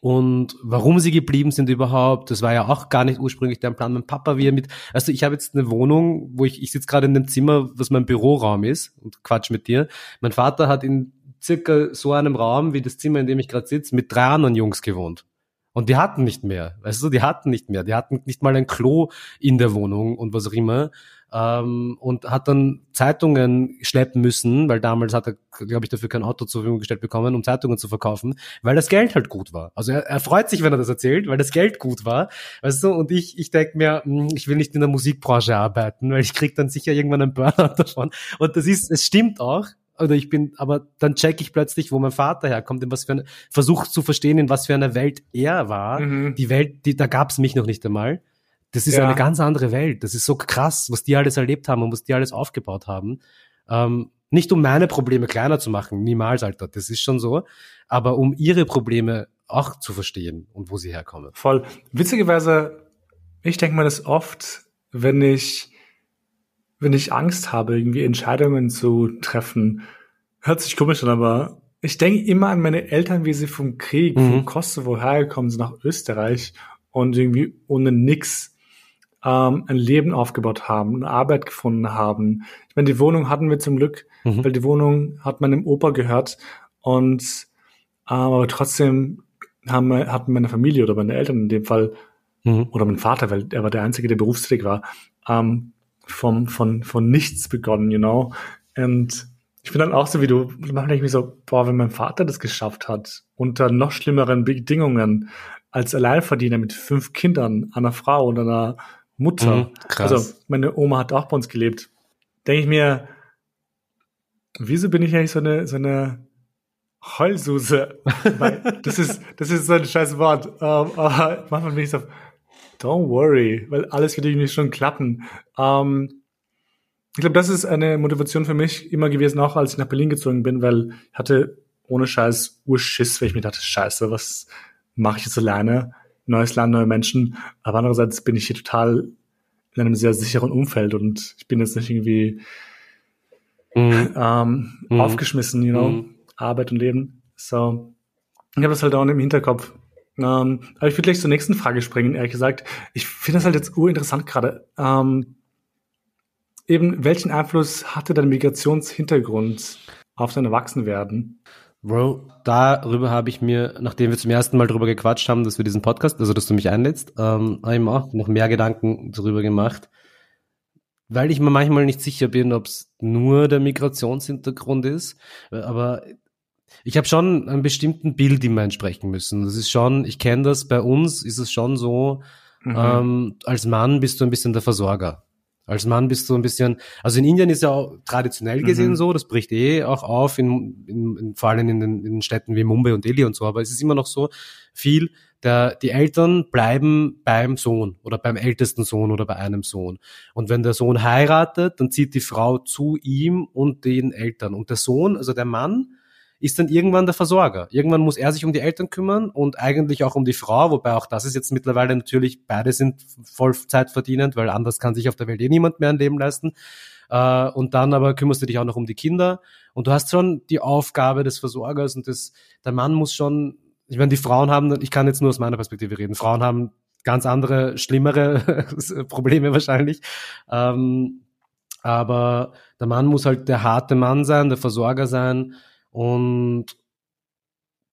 und warum sie geblieben sind überhaupt, das war ja auch gar nicht ursprünglich der Plan. Mein Papa, wie er mit, also ich habe jetzt eine Wohnung, wo ich, ich sitze gerade in dem Zimmer, was mein Büroraum ist und quatsch mit dir. Mein Vater hat in circa so einem Raum wie das Zimmer, in dem ich gerade sitze, mit drei anderen Jungs gewohnt. Und die hatten nicht mehr, weißt du, die hatten nicht mehr, die hatten nicht mal ein Klo in der Wohnung und was auch immer ähm, und hat dann Zeitungen schleppen müssen, weil damals hat er, glaube ich, dafür kein Auto zur Verfügung gestellt bekommen, um Zeitungen zu verkaufen, weil das Geld halt gut war. Also er, er freut sich, wenn er das erzählt, weil das Geld gut war, weißt du, und ich, ich denke mir, hm, ich will nicht in der Musikbranche arbeiten, weil ich krieg dann sicher irgendwann einen Burnout [laughs] davon. Und das ist, es stimmt auch, oder ich bin, aber dann check ich plötzlich, wo mein Vater herkommt, in was für eine, versuch zu verstehen, in was für einer Welt er war. Mhm. Die Welt, die, da gab's mich noch nicht einmal. Das ist ja. eine ganz andere Welt. Das ist so krass, was die alles erlebt haben und was die alles aufgebaut haben. Ähm, nicht um meine Probleme kleiner zu machen, niemals, Alter, das ist schon so, aber um ihre Probleme auch zu verstehen und wo sie herkommen. Voll. Witzigerweise, ich denke mir das oft, wenn ich, wenn ich Angst habe, irgendwie Entscheidungen zu treffen. Hört sich komisch an, aber ich denke immer an meine Eltern, wie sie vom Krieg, mhm. vom Kosovo hergekommen sind nach Österreich und irgendwie ohne nix ähm, ein Leben aufgebaut haben, eine Arbeit gefunden haben. Ich meine, die Wohnung hatten wir zum Glück, mhm. weil die Wohnung hat meinem Opa gehört und ähm, aber trotzdem haben, hatten meine Familie oder meine Eltern in dem Fall mhm. oder mein Vater, weil er war der Einzige, der berufstätig war, ähm, vom, von, von nichts begonnen, you know. Und ich bin dann auch so wie du, manchmal denke ich mir so, boah, wenn mein Vater das geschafft hat, unter noch schlimmeren Bedingungen, als Alleinverdiener mit fünf Kindern, einer Frau und einer Mutter. Mhm, also meine Oma hat auch bei uns gelebt. Denke ich mir, wieso bin ich eigentlich so eine, so eine Heulsuse? [laughs] weil das ist, das ist so ein scheiß Wort. Um, ähm, aber manchmal bin ich so, don't worry, weil alles wird irgendwie schon klappen. Um, ähm, ich glaube, das ist eine Motivation für mich immer gewesen, auch als ich nach Berlin gezogen bin, weil ich hatte ohne Scheiß Urschiss, weil ich mir dachte, scheiße, was mache ich jetzt alleine? Neues Land, neue Menschen. Aber andererseits bin ich hier total in einem sehr sicheren Umfeld und ich bin jetzt nicht irgendwie mhm. ähm, mhm. aufgeschmissen, you know, mhm. Arbeit und Leben. So, ich habe das halt auch im Hinterkopf. Ähm, aber ich würde gleich zur nächsten Frage springen, ehrlich gesagt. Ich finde das halt jetzt urinteressant gerade. Ähm, eben, welchen Einfluss hatte dein Migrationshintergrund auf dein Erwachsenwerden? Bro, darüber habe ich mir, nachdem wir zum ersten Mal darüber gequatscht haben, dass wir diesen Podcast, also dass du mich einlädst, ähm, habe ich mir auch noch mehr Gedanken darüber gemacht, weil ich mir manchmal nicht sicher bin, ob es nur der Migrationshintergrund ist, aber ich habe schon einen bestimmten Bild immer entsprechen müssen. Das ist schon, ich kenne das, bei uns ist es schon so, mhm. ähm, als Mann bist du ein bisschen der Versorger. Als Mann bist du ein bisschen, also in Indien ist ja auch traditionell gesehen mhm. so, das bricht eh auch auf, in, in, in, vor allem in den, in Städten wie Mumbai und Delhi und so, aber es ist immer noch so viel, der, die Eltern bleiben beim Sohn oder beim ältesten Sohn oder bei einem Sohn. Und wenn der Sohn heiratet, dann zieht die Frau zu ihm und den Eltern. Und der Sohn, also der Mann, ist dann irgendwann der Versorger. Irgendwann muss er sich um die Eltern kümmern und eigentlich auch um die Frau, wobei auch das ist jetzt mittlerweile natürlich, beide sind Vollzeitverdienend, weil anders kann sich auf der Welt eh niemand mehr ein Leben leisten. Äh, und dann aber kümmerst du dich auch noch um die Kinder und du hast schon die Aufgabe des Versorgers und des, der Mann muss schon, ich meine, die Frauen haben, ich kann jetzt nur aus meiner Perspektive reden, Frauen haben ganz andere, schlimmere [laughs] Probleme wahrscheinlich. Ähm, aber der Mann muss halt der harte Mann sein, der Versorger sein, und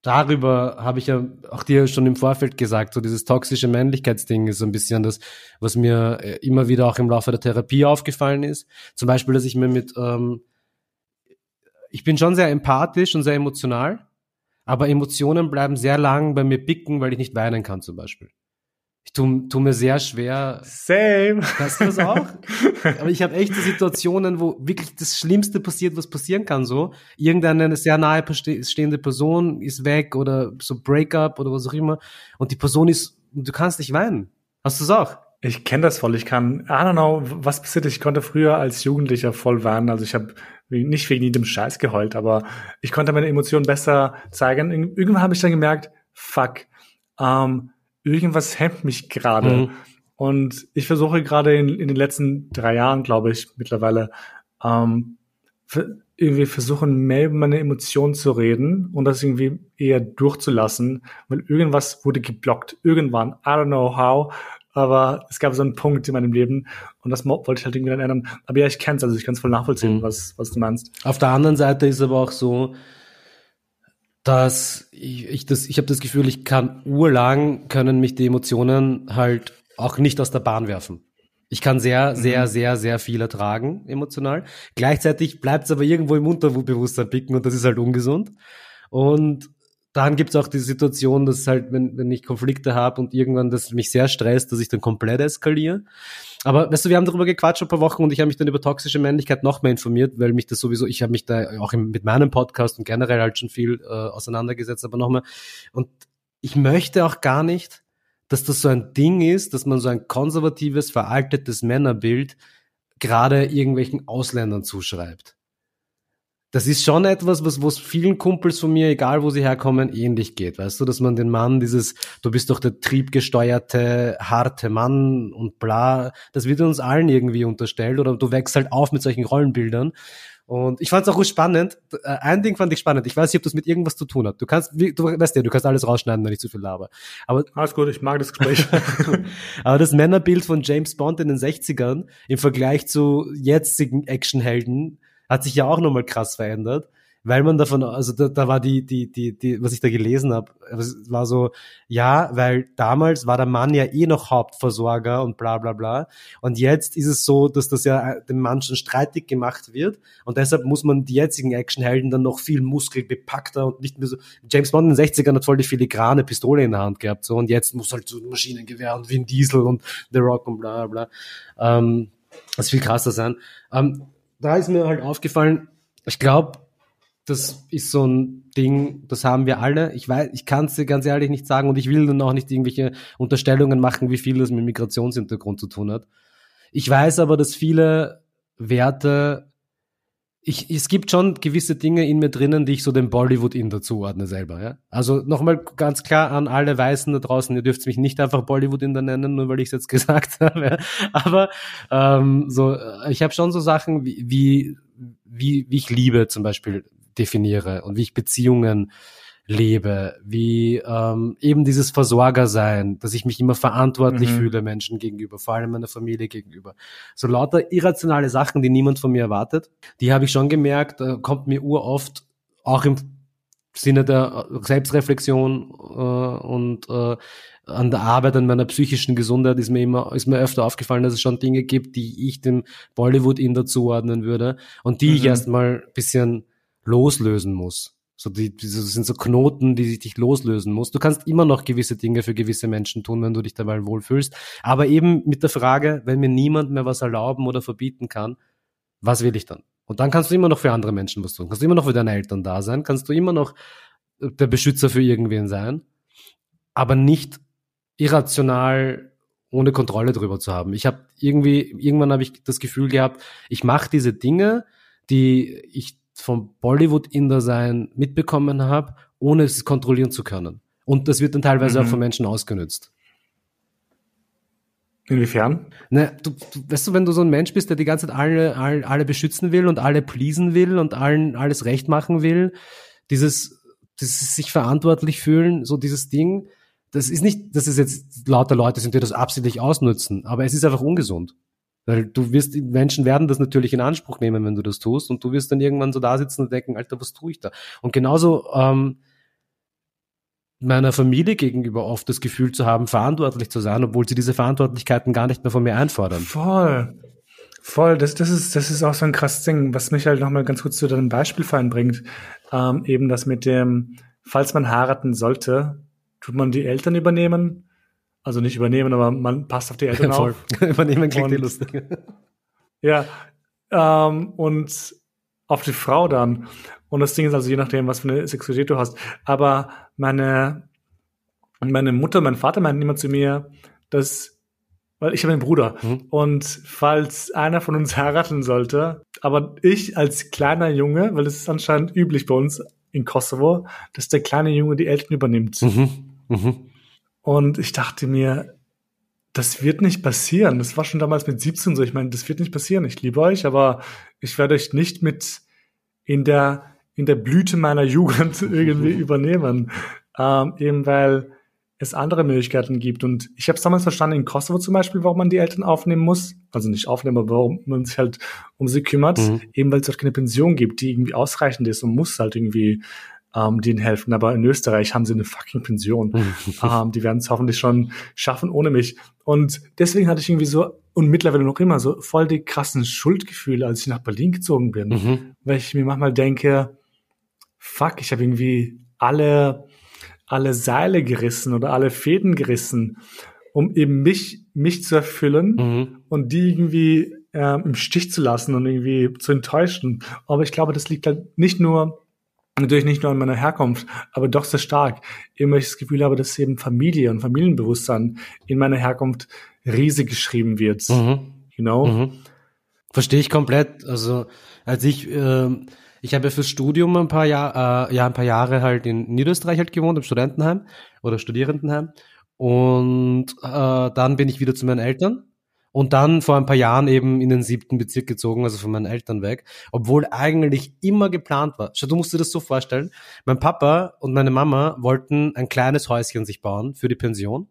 darüber habe ich ja auch dir schon im Vorfeld gesagt, so dieses toxische Männlichkeitsding ist so ein bisschen das, was mir äh, immer wieder auch im Laufe der Therapie aufgefallen ist. Zum Beispiel, dass ich mir mit, ähm, ich bin schon sehr empathisch und sehr emotional, aber Emotionen bleiben sehr lang bei mir picken, weil ich nicht weinen kann zum Beispiel. Ich tu, tu mir sehr schwer. Same. Hast du das auch? [laughs] Aber ich habe echte Situationen, wo wirklich das Schlimmste passiert, was passieren kann. So irgendeine sehr nahe stehende Person ist weg oder so Breakup oder was auch immer und die Person ist, du kannst nicht weinen. Hast du es auch? Ich kenne das voll. Ich kann, I don't know, was passiert. Ich konnte früher als Jugendlicher voll weinen. Also ich habe nicht wegen jedem Scheiß geheult, aber ich konnte meine Emotionen besser zeigen. Irgendwann habe ich dann gemerkt, fuck, ähm, irgendwas hemmt mich gerade. Mhm. Und ich versuche gerade in, in den letzten drei Jahren, glaube ich, mittlerweile, ähm, irgendwie versuchen, mehr über meine Emotionen zu reden und das irgendwie eher durchzulassen, weil irgendwas wurde geblockt. Irgendwann, I don't know how, aber es gab so einen Punkt in meinem Leben und das wollte ich halt irgendwie dann ändern. Aber ja, ich kenn's, also ich kann es voll nachvollziehen, mhm. was, was du meinst. Auf der anderen Seite ist aber auch so, dass ich, ich das, ich habe das Gefühl, ich kann urlang können mich die Emotionen halt auch nicht aus der Bahn werfen. Ich kann sehr, sehr, mhm. sehr, sehr viel ertragen, emotional. Gleichzeitig bleibt es aber irgendwo im Unterbewusstsein picken und das ist halt ungesund. Und dann gibt's auch die Situation, dass halt, wenn, wenn ich Konflikte habe und irgendwann das mich sehr stresst, dass ich dann komplett eskaliere. Aber weißt du, wir haben darüber gequatscht ein paar Wochen und ich habe mich dann über toxische Männlichkeit noch mehr informiert, weil mich das sowieso, ich habe mich da auch im, mit meinem Podcast und generell halt schon viel äh, auseinandergesetzt, aber nochmal. Und ich möchte auch gar nicht, dass das so ein Ding ist, dass man so ein konservatives, veraltetes Männerbild gerade irgendwelchen Ausländern zuschreibt das ist schon etwas, was was vielen Kumpels von mir, egal wo sie herkommen, ähnlich geht. Weißt du, dass man den Mann, dieses, du bist doch der triebgesteuerte, harte Mann und bla, das wird uns allen irgendwie unterstellt oder du wächst halt auf mit solchen Rollenbildern. Und ich fand es auch spannend. Äh, ein Ding fand ich spannend. Ich weiß nicht, ob das mit irgendwas zu tun hat. Du kannst, du weißt ja, du kannst alles rausschneiden, wenn ich zu viel laber. Aber alles gut, ich mag das Gespräch. [laughs] aber das Männerbild von James Bond in den 60ern im Vergleich zu jetzigen Actionhelden hat sich ja auch nochmal krass verändert, weil man davon, also da, da war die, die, die, die, was ich da gelesen habe, war so, ja, weil damals war der Mann ja eh noch Hauptversorger und bla bla bla. Und jetzt ist es so, dass das ja dem Mann schon streitig gemacht wird. Und deshalb muss man die jetzigen Actionhelden dann noch viel muskelbepackter und nicht mehr so. James Bond in den 60ern hat voll die filigrane Pistole in der Hand gehabt. So, und jetzt muss halt so ein Maschinengewehr und Vin Diesel und The Rock und bla bla. Ähm, das viel krasser sein. Ähm, da ist mir halt aufgefallen, ich glaube, das ist so ein Ding, das haben wir alle. Ich weiß, ich kann es dir ganz ehrlich nicht sagen und ich will dann auch nicht irgendwelche Unterstellungen machen, wie viel das mit Migrationshintergrund zu tun hat. Ich weiß aber, dass viele Werte, ich, es gibt schon gewisse Dinge in mir drinnen, die ich so dem Bollywood-In dazuordne selber. Ja? Also nochmal ganz klar an alle Weißen da draußen, ihr dürft mich nicht einfach Bollywood-In nennen, nur weil ich es jetzt [laughs] gesagt habe. Ja? Aber ähm, so, ich habe schon so Sachen wie, wie, wie, wie ich Liebe zum Beispiel definiere und wie ich Beziehungen lebe, wie ähm, eben dieses Versorger sein, dass ich mich immer verantwortlich mhm. fühle Menschen gegenüber, vor allem meiner Familie gegenüber. So lauter irrationale Sachen, die niemand von mir erwartet, die habe ich schon gemerkt, äh, kommt mir uroft auch im Sinne der äh, Selbstreflexion äh, und äh, an der Arbeit, an meiner psychischen Gesundheit ist mir immer, ist mir öfter aufgefallen, dass es schon Dinge gibt, die ich dem Bollywood in dazuordnen würde und die mhm. ich erstmal bisschen loslösen muss. So die, das sind so Knoten, die sich dich loslösen muss. Du kannst immer noch gewisse Dinge für gewisse Menschen tun, wenn du dich dabei wohlfühlst. Aber eben mit der Frage, wenn mir niemand mehr was erlauben oder verbieten kann, was will ich dann? Und dann kannst du immer noch für andere Menschen was tun. Kannst du immer noch für deine Eltern da sein. Kannst du immer noch der Beschützer für irgendwen sein. Aber nicht irrational ohne Kontrolle drüber zu haben. Ich habe irgendwie, irgendwann habe ich das Gefühl gehabt, ich mache diese Dinge, die ich vom Bollywood-Inder-Sein mitbekommen habe, ohne es kontrollieren zu können. Und das wird dann teilweise mhm. auch von Menschen ausgenutzt. Inwiefern? Ne, du, du, weißt du, wenn du so ein Mensch bist, der die ganze Zeit alle, alle, alle beschützen will und alle pleasen will und allen alles recht machen will, dieses, dieses sich verantwortlich fühlen, so dieses Ding, das ist nicht, dass es jetzt lauter Leute sind, die das absichtlich ausnutzen, aber es ist einfach ungesund. Weil du wirst, Menschen werden das natürlich in Anspruch nehmen, wenn du das tust, und du wirst dann irgendwann so da sitzen und denken, Alter, was tue ich da? Und genauso ähm, meiner Familie gegenüber oft das Gefühl zu haben, verantwortlich zu sein, obwohl sie diese Verantwortlichkeiten gar nicht mehr von mir einfordern. Voll. Voll, das, das, ist, das ist auch so ein krasses Ding, was mich halt nochmal ganz kurz zu deinem Beispielfallen bringt. Ähm, eben das mit dem, falls man heiraten sollte, tut man die Eltern übernehmen also nicht übernehmen, aber man passt auf die Eltern auf. [laughs] übernehmen klingt eh lustig. [laughs] ja, ähm, und auf die Frau dann. Und das Ding ist also je nachdem, was für eine Sexualität du hast. Aber meine, meine Mutter, mein Vater meinten immer zu mir, dass, weil ich habe einen Bruder. Mhm. Und falls einer von uns [laughs] heiraten sollte, aber ich als kleiner Junge, weil es ist anscheinend üblich bei uns in Kosovo, dass der kleine Junge die Eltern übernimmt. Mhm. Mhm. Und ich dachte mir, das wird nicht passieren. Das war schon damals mit 17 so. Ich meine, das wird nicht passieren. Ich liebe euch, aber ich werde euch nicht mit in der, in der Blüte meiner Jugend [laughs] irgendwie [laughs] übernehmen. Ähm, eben weil es andere Möglichkeiten gibt. Und ich habe es damals verstanden, in Kosovo zum Beispiel, warum man die Eltern aufnehmen muss. Also nicht aufnehmen, aber warum man sich halt um sie kümmert. Mhm. Eben weil es dort keine Pension gibt, die irgendwie ausreichend ist und muss halt irgendwie ähm, die ihnen helfen. Aber in Österreich haben sie eine fucking Pension. [laughs] ähm, die werden es hoffentlich schon schaffen ohne mich. Und deswegen hatte ich irgendwie so, und mittlerweile noch immer, so voll die krassen Schuldgefühle, als ich nach Berlin gezogen bin. Mhm. Weil ich mir manchmal denke, fuck, ich habe irgendwie alle alle Seile gerissen oder alle Fäden gerissen, um eben mich, mich zu erfüllen mhm. und die irgendwie äh, im Stich zu lassen und irgendwie zu enttäuschen. Aber ich glaube, das liegt halt nicht nur, natürlich nicht nur an meiner Herkunft, aber doch sehr stark. Weil ich das Gefühl habe, dass eben Familie und Familienbewusstsein in meiner Herkunft riesig geschrieben wird. Mhm. You know? Mhm. Verstehe ich komplett. Also als ich äh, ich habe fürs Studium ein paar Jahre, äh, ja, ein paar Jahre halt in Niederösterreich halt gewohnt, im Studentenheim oder Studierendenheim. Und äh, dann bin ich wieder zu meinen Eltern. Und dann vor ein paar Jahren eben in den siebten Bezirk gezogen, also von meinen Eltern weg, obwohl eigentlich immer geplant war. Schau, du musst dir das so vorstellen. Mein Papa und meine Mama wollten ein kleines Häuschen sich bauen für die Pension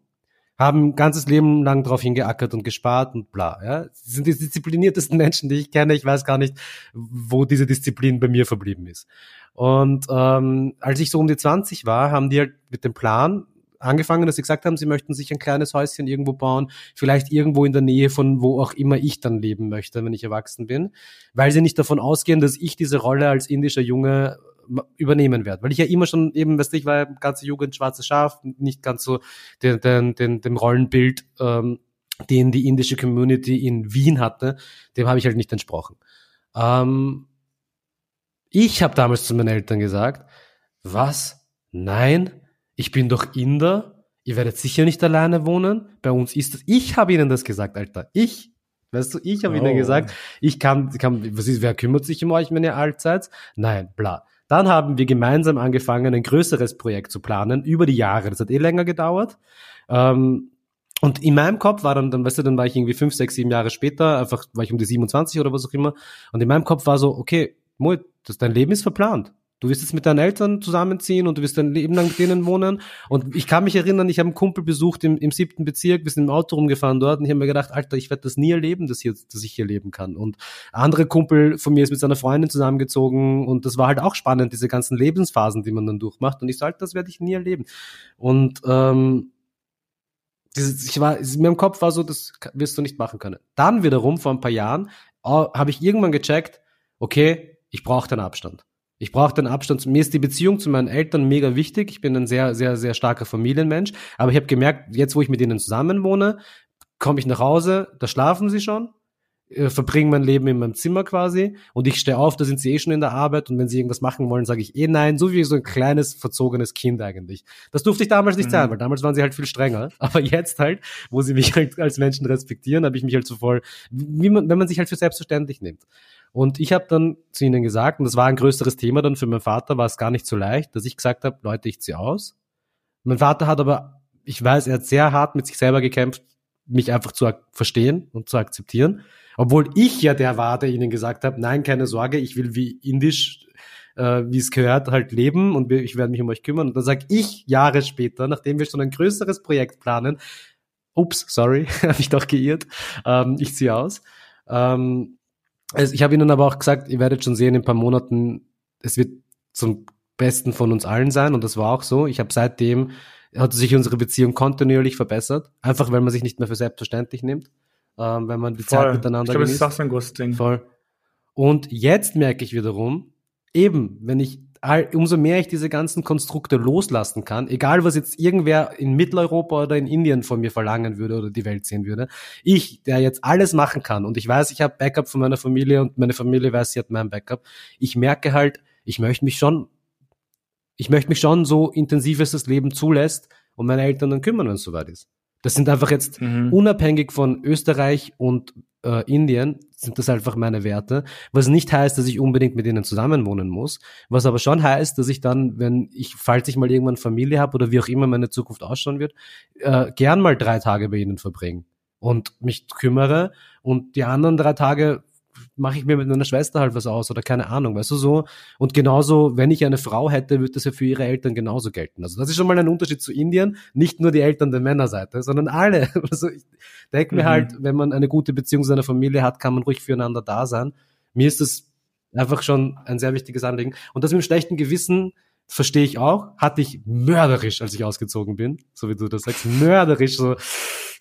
haben ein ganzes Leben lang darauf hingeackert und gespart und bla. Ja. Sie sind die diszipliniertesten Menschen, die ich kenne. Ich weiß gar nicht, wo diese Disziplin bei mir verblieben ist. Und ähm, als ich so um die 20 war, haben die halt mit dem Plan angefangen, dass sie gesagt haben, sie möchten sich ein kleines Häuschen irgendwo bauen, vielleicht irgendwo in der Nähe von wo auch immer ich dann leben möchte, wenn ich erwachsen bin, weil sie nicht davon ausgehen, dass ich diese Rolle als indischer Junge übernehmen werde. Weil ich ja immer schon eben, weißt du, ich war ganze Jugend schwarzes Schaf, nicht ganz so den, den, den, dem Rollenbild, ähm, den die indische Community in Wien hatte, dem habe ich halt nicht entsprochen. Ähm, ich habe damals zu meinen Eltern gesagt, was? Nein, ich bin doch Inder, ihr werdet sicher nicht alleine wohnen, bei uns ist das, ich habe ihnen das gesagt, Alter, ich, Weißt du, ich habe oh. ihnen gesagt, ich kann, kann was ist, wer kümmert sich um euch, wenn ihr alt seid? Nein, bla. Dann haben wir gemeinsam angefangen, ein größeres Projekt zu planen über die Jahre. Das hat eh länger gedauert. Ähm, und in meinem Kopf war dann, dann, weißt du, dann war ich irgendwie fünf, sechs, sieben Jahre später, einfach war ich um die 27 oder was auch immer. Und in meinem Kopf war so, okay, Mo, das, dein Leben ist verplant. Du wirst jetzt mit deinen Eltern zusammenziehen und du wirst dein Leben lang mit denen wohnen. Und ich kann mich erinnern, ich habe einen Kumpel besucht im, im siebten Bezirk, wir sind im Auto rumgefahren dort und ich habe mir gedacht, Alter, ich werde das nie erleben, dass, hier, dass ich hier leben kann. Und andere Kumpel von mir ist mit seiner Freundin zusammengezogen und das war halt auch spannend, diese ganzen Lebensphasen, die man dann durchmacht. Und ich Alter, das werde ich nie erleben. Und ähm, dieses, ich war, mir im Kopf war so, das wirst du nicht machen können. Dann wiederum, vor ein paar Jahren, habe ich irgendwann gecheckt, okay, ich brauche den Abstand. Ich brauche den Abstand. Mir ist die Beziehung zu meinen Eltern mega wichtig. Ich bin ein sehr, sehr, sehr starker Familienmensch. Aber ich habe gemerkt, jetzt wo ich mit ihnen zusammen wohne, komme ich nach Hause, da schlafen sie schon, äh, verbringen mein Leben in meinem Zimmer quasi und ich stehe auf, da sind sie eh schon in der Arbeit und wenn sie irgendwas machen wollen, sage ich eh nein, so wie so ein kleines, verzogenes Kind eigentlich. Das durfte ich damals nicht mhm. sein, weil damals waren sie halt viel strenger. [laughs] Aber jetzt halt, wo sie mich halt als Menschen respektieren, habe ich mich halt so voll, wie man, wenn man sich halt für selbstverständlich nimmt. Und ich habe dann zu ihnen gesagt, und das war ein größeres Thema dann für meinen Vater, war es gar nicht so leicht, dass ich gesagt habe, Leute, ich ziehe aus. Mein Vater hat aber, ich weiß, er hat sehr hart mit sich selber gekämpft, mich einfach zu verstehen und zu akzeptieren. Obwohl ich ja der war, der ihnen gesagt habe, nein, keine Sorge, ich will wie indisch, äh, wie es gehört, halt leben und ich werde mich um euch kümmern. Und dann sage ich Jahre später, nachdem wir schon ein größeres Projekt planen, ups, sorry, [laughs] habe ich doch geirrt, ähm, ich ziehe aus. Ähm, also ich habe ihnen aber auch gesagt, ihr werdet schon sehen, in ein paar Monaten, es wird zum Besten von uns allen sein und das war auch so. Ich habe seitdem, hat sich unsere Beziehung kontinuierlich verbessert, einfach weil man sich nicht mehr für selbstverständlich nimmt, ähm, wenn man die Voll. Zeit miteinander ich glaube, genießt. Das ist auch ein großes Ding. Voll. Und jetzt merke ich wiederum, eben, wenn ich umso mehr ich diese ganzen Konstrukte loslassen kann, egal was jetzt irgendwer in Mitteleuropa oder in Indien von mir verlangen würde oder die Welt sehen würde, ich, der jetzt alles machen kann und ich weiß, ich habe Backup von meiner Familie und meine Familie weiß, sie hat mein Backup, ich merke halt, ich möchte mich schon, ich möchte mich schon so intensiv, es das Leben zulässt, um meine Eltern dann kümmern, wenn es soweit ist. Das sind einfach jetzt mhm. unabhängig von Österreich und äh, Indien sind das einfach meine Werte, was nicht heißt, dass ich unbedingt mit ihnen zusammenwohnen muss, was aber schon heißt, dass ich dann, wenn ich, falls ich mal irgendwann Familie habe oder wie auch immer meine Zukunft ausschauen wird, äh, gern mal drei Tage bei ihnen verbringe und mich kümmere und die anderen drei Tage mache ich mir mit meiner Schwester halt was aus oder keine Ahnung, weißt du so. Und genauso, wenn ich eine Frau hätte, würde das ja für ihre Eltern genauso gelten. Also das ist schon mal ein Unterschied zu Indien. Nicht nur die Eltern der Männerseite, sondern alle. [laughs] Also ich denke mir mhm. halt, wenn man eine gute Beziehung zu einer Familie hat, kann man ruhig füreinander da sein. Mir ist das einfach schon ein sehr wichtiges Anliegen. Und das mit dem schlechten Gewissen verstehe ich auch. Hatte ich mörderisch, als ich ausgezogen bin. So wie du das sagst. Mörderisch. So,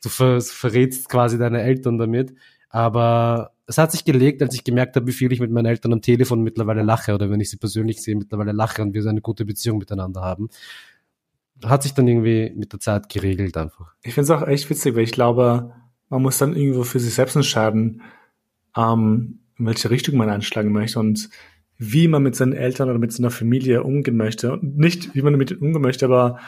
du ver verrätst quasi deine Eltern damit. Aber es hat sich gelegt, als ich gemerkt habe, wie viel ich mit meinen Eltern am Telefon mittlerweile lache oder wenn ich sie persönlich sehe, mittlerweile lache und wir so eine gute Beziehung miteinander haben. hat sich dann irgendwie mit der Zeit geregelt einfach. Ich finde es auch echt witzig, weil ich glaube, man muss dann irgendwo für sich selbst entscheiden, ähm, in welche Richtung man einschlagen möchte und wie man mit seinen Eltern oder mit seiner Familie umgehen möchte. Und nicht, wie man mit ihnen umgehen möchte, aber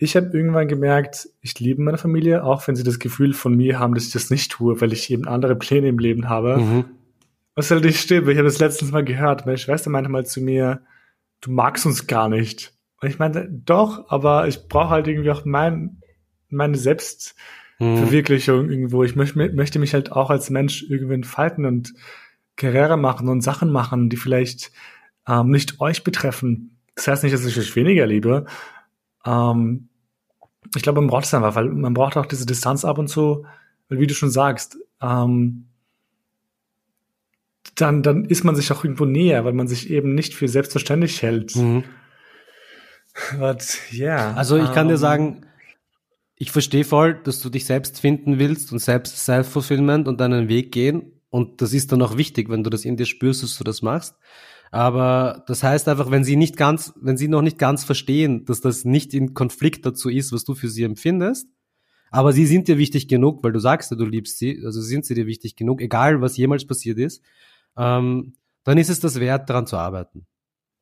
ich habe irgendwann gemerkt, ich liebe meine Familie, auch wenn sie das Gefühl von mir haben, dass ich das nicht tue, weil ich eben andere Pläne im Leben habe. Mhm. Was halt nicht stimmt. Ich habe das letztens mal gehört. Meine Schwester meinte mal zu mir, du magst uns gar nicht. Und ich meinte, doch, aber ich brauche halt irgendwie auch mein, meine Selbstverwirklichung mhm. irgendwo. Ich möchte, möchte mich halt auch als Mensch irgendwie entfalten und Karriere machen und Sachen machen, die vielleicht ähm, nicht euch betreffen. Das heißt nicht, dass ich euch weniger liebe. Ähm, ich glaube, man braucht es einfach, weil man braucht auch diese Distanz ab und zu, weil wie du schon sagst, ähm, dann, dann ist man sich auch irgendwo näher, weil man sich eben nicht für selbstverständlich hält. Mhm. But, yeah, also ich kann um, dir ähm, sagen, ich verstehe voll, dass du dich selbst finden willst und selbst Self-Fulfillment und deinen Weg gehen. Und das ist dann auch wichtig, wenn du das in dir spürst, dass du das machst. Aber das heißt einfach, wenn sie nicht ganz, wenn sie noch nicht ganz verstehen, dass das nicht in Konflikt dazu ist, was du für sie empfindest, aber sie sind dir wichtig genug, weil du sagst du liebst sie, also sind sie dir wichtig genug, egal was jemals passiert ist, ähm, dann ist es das wert, daran zu arbeiten.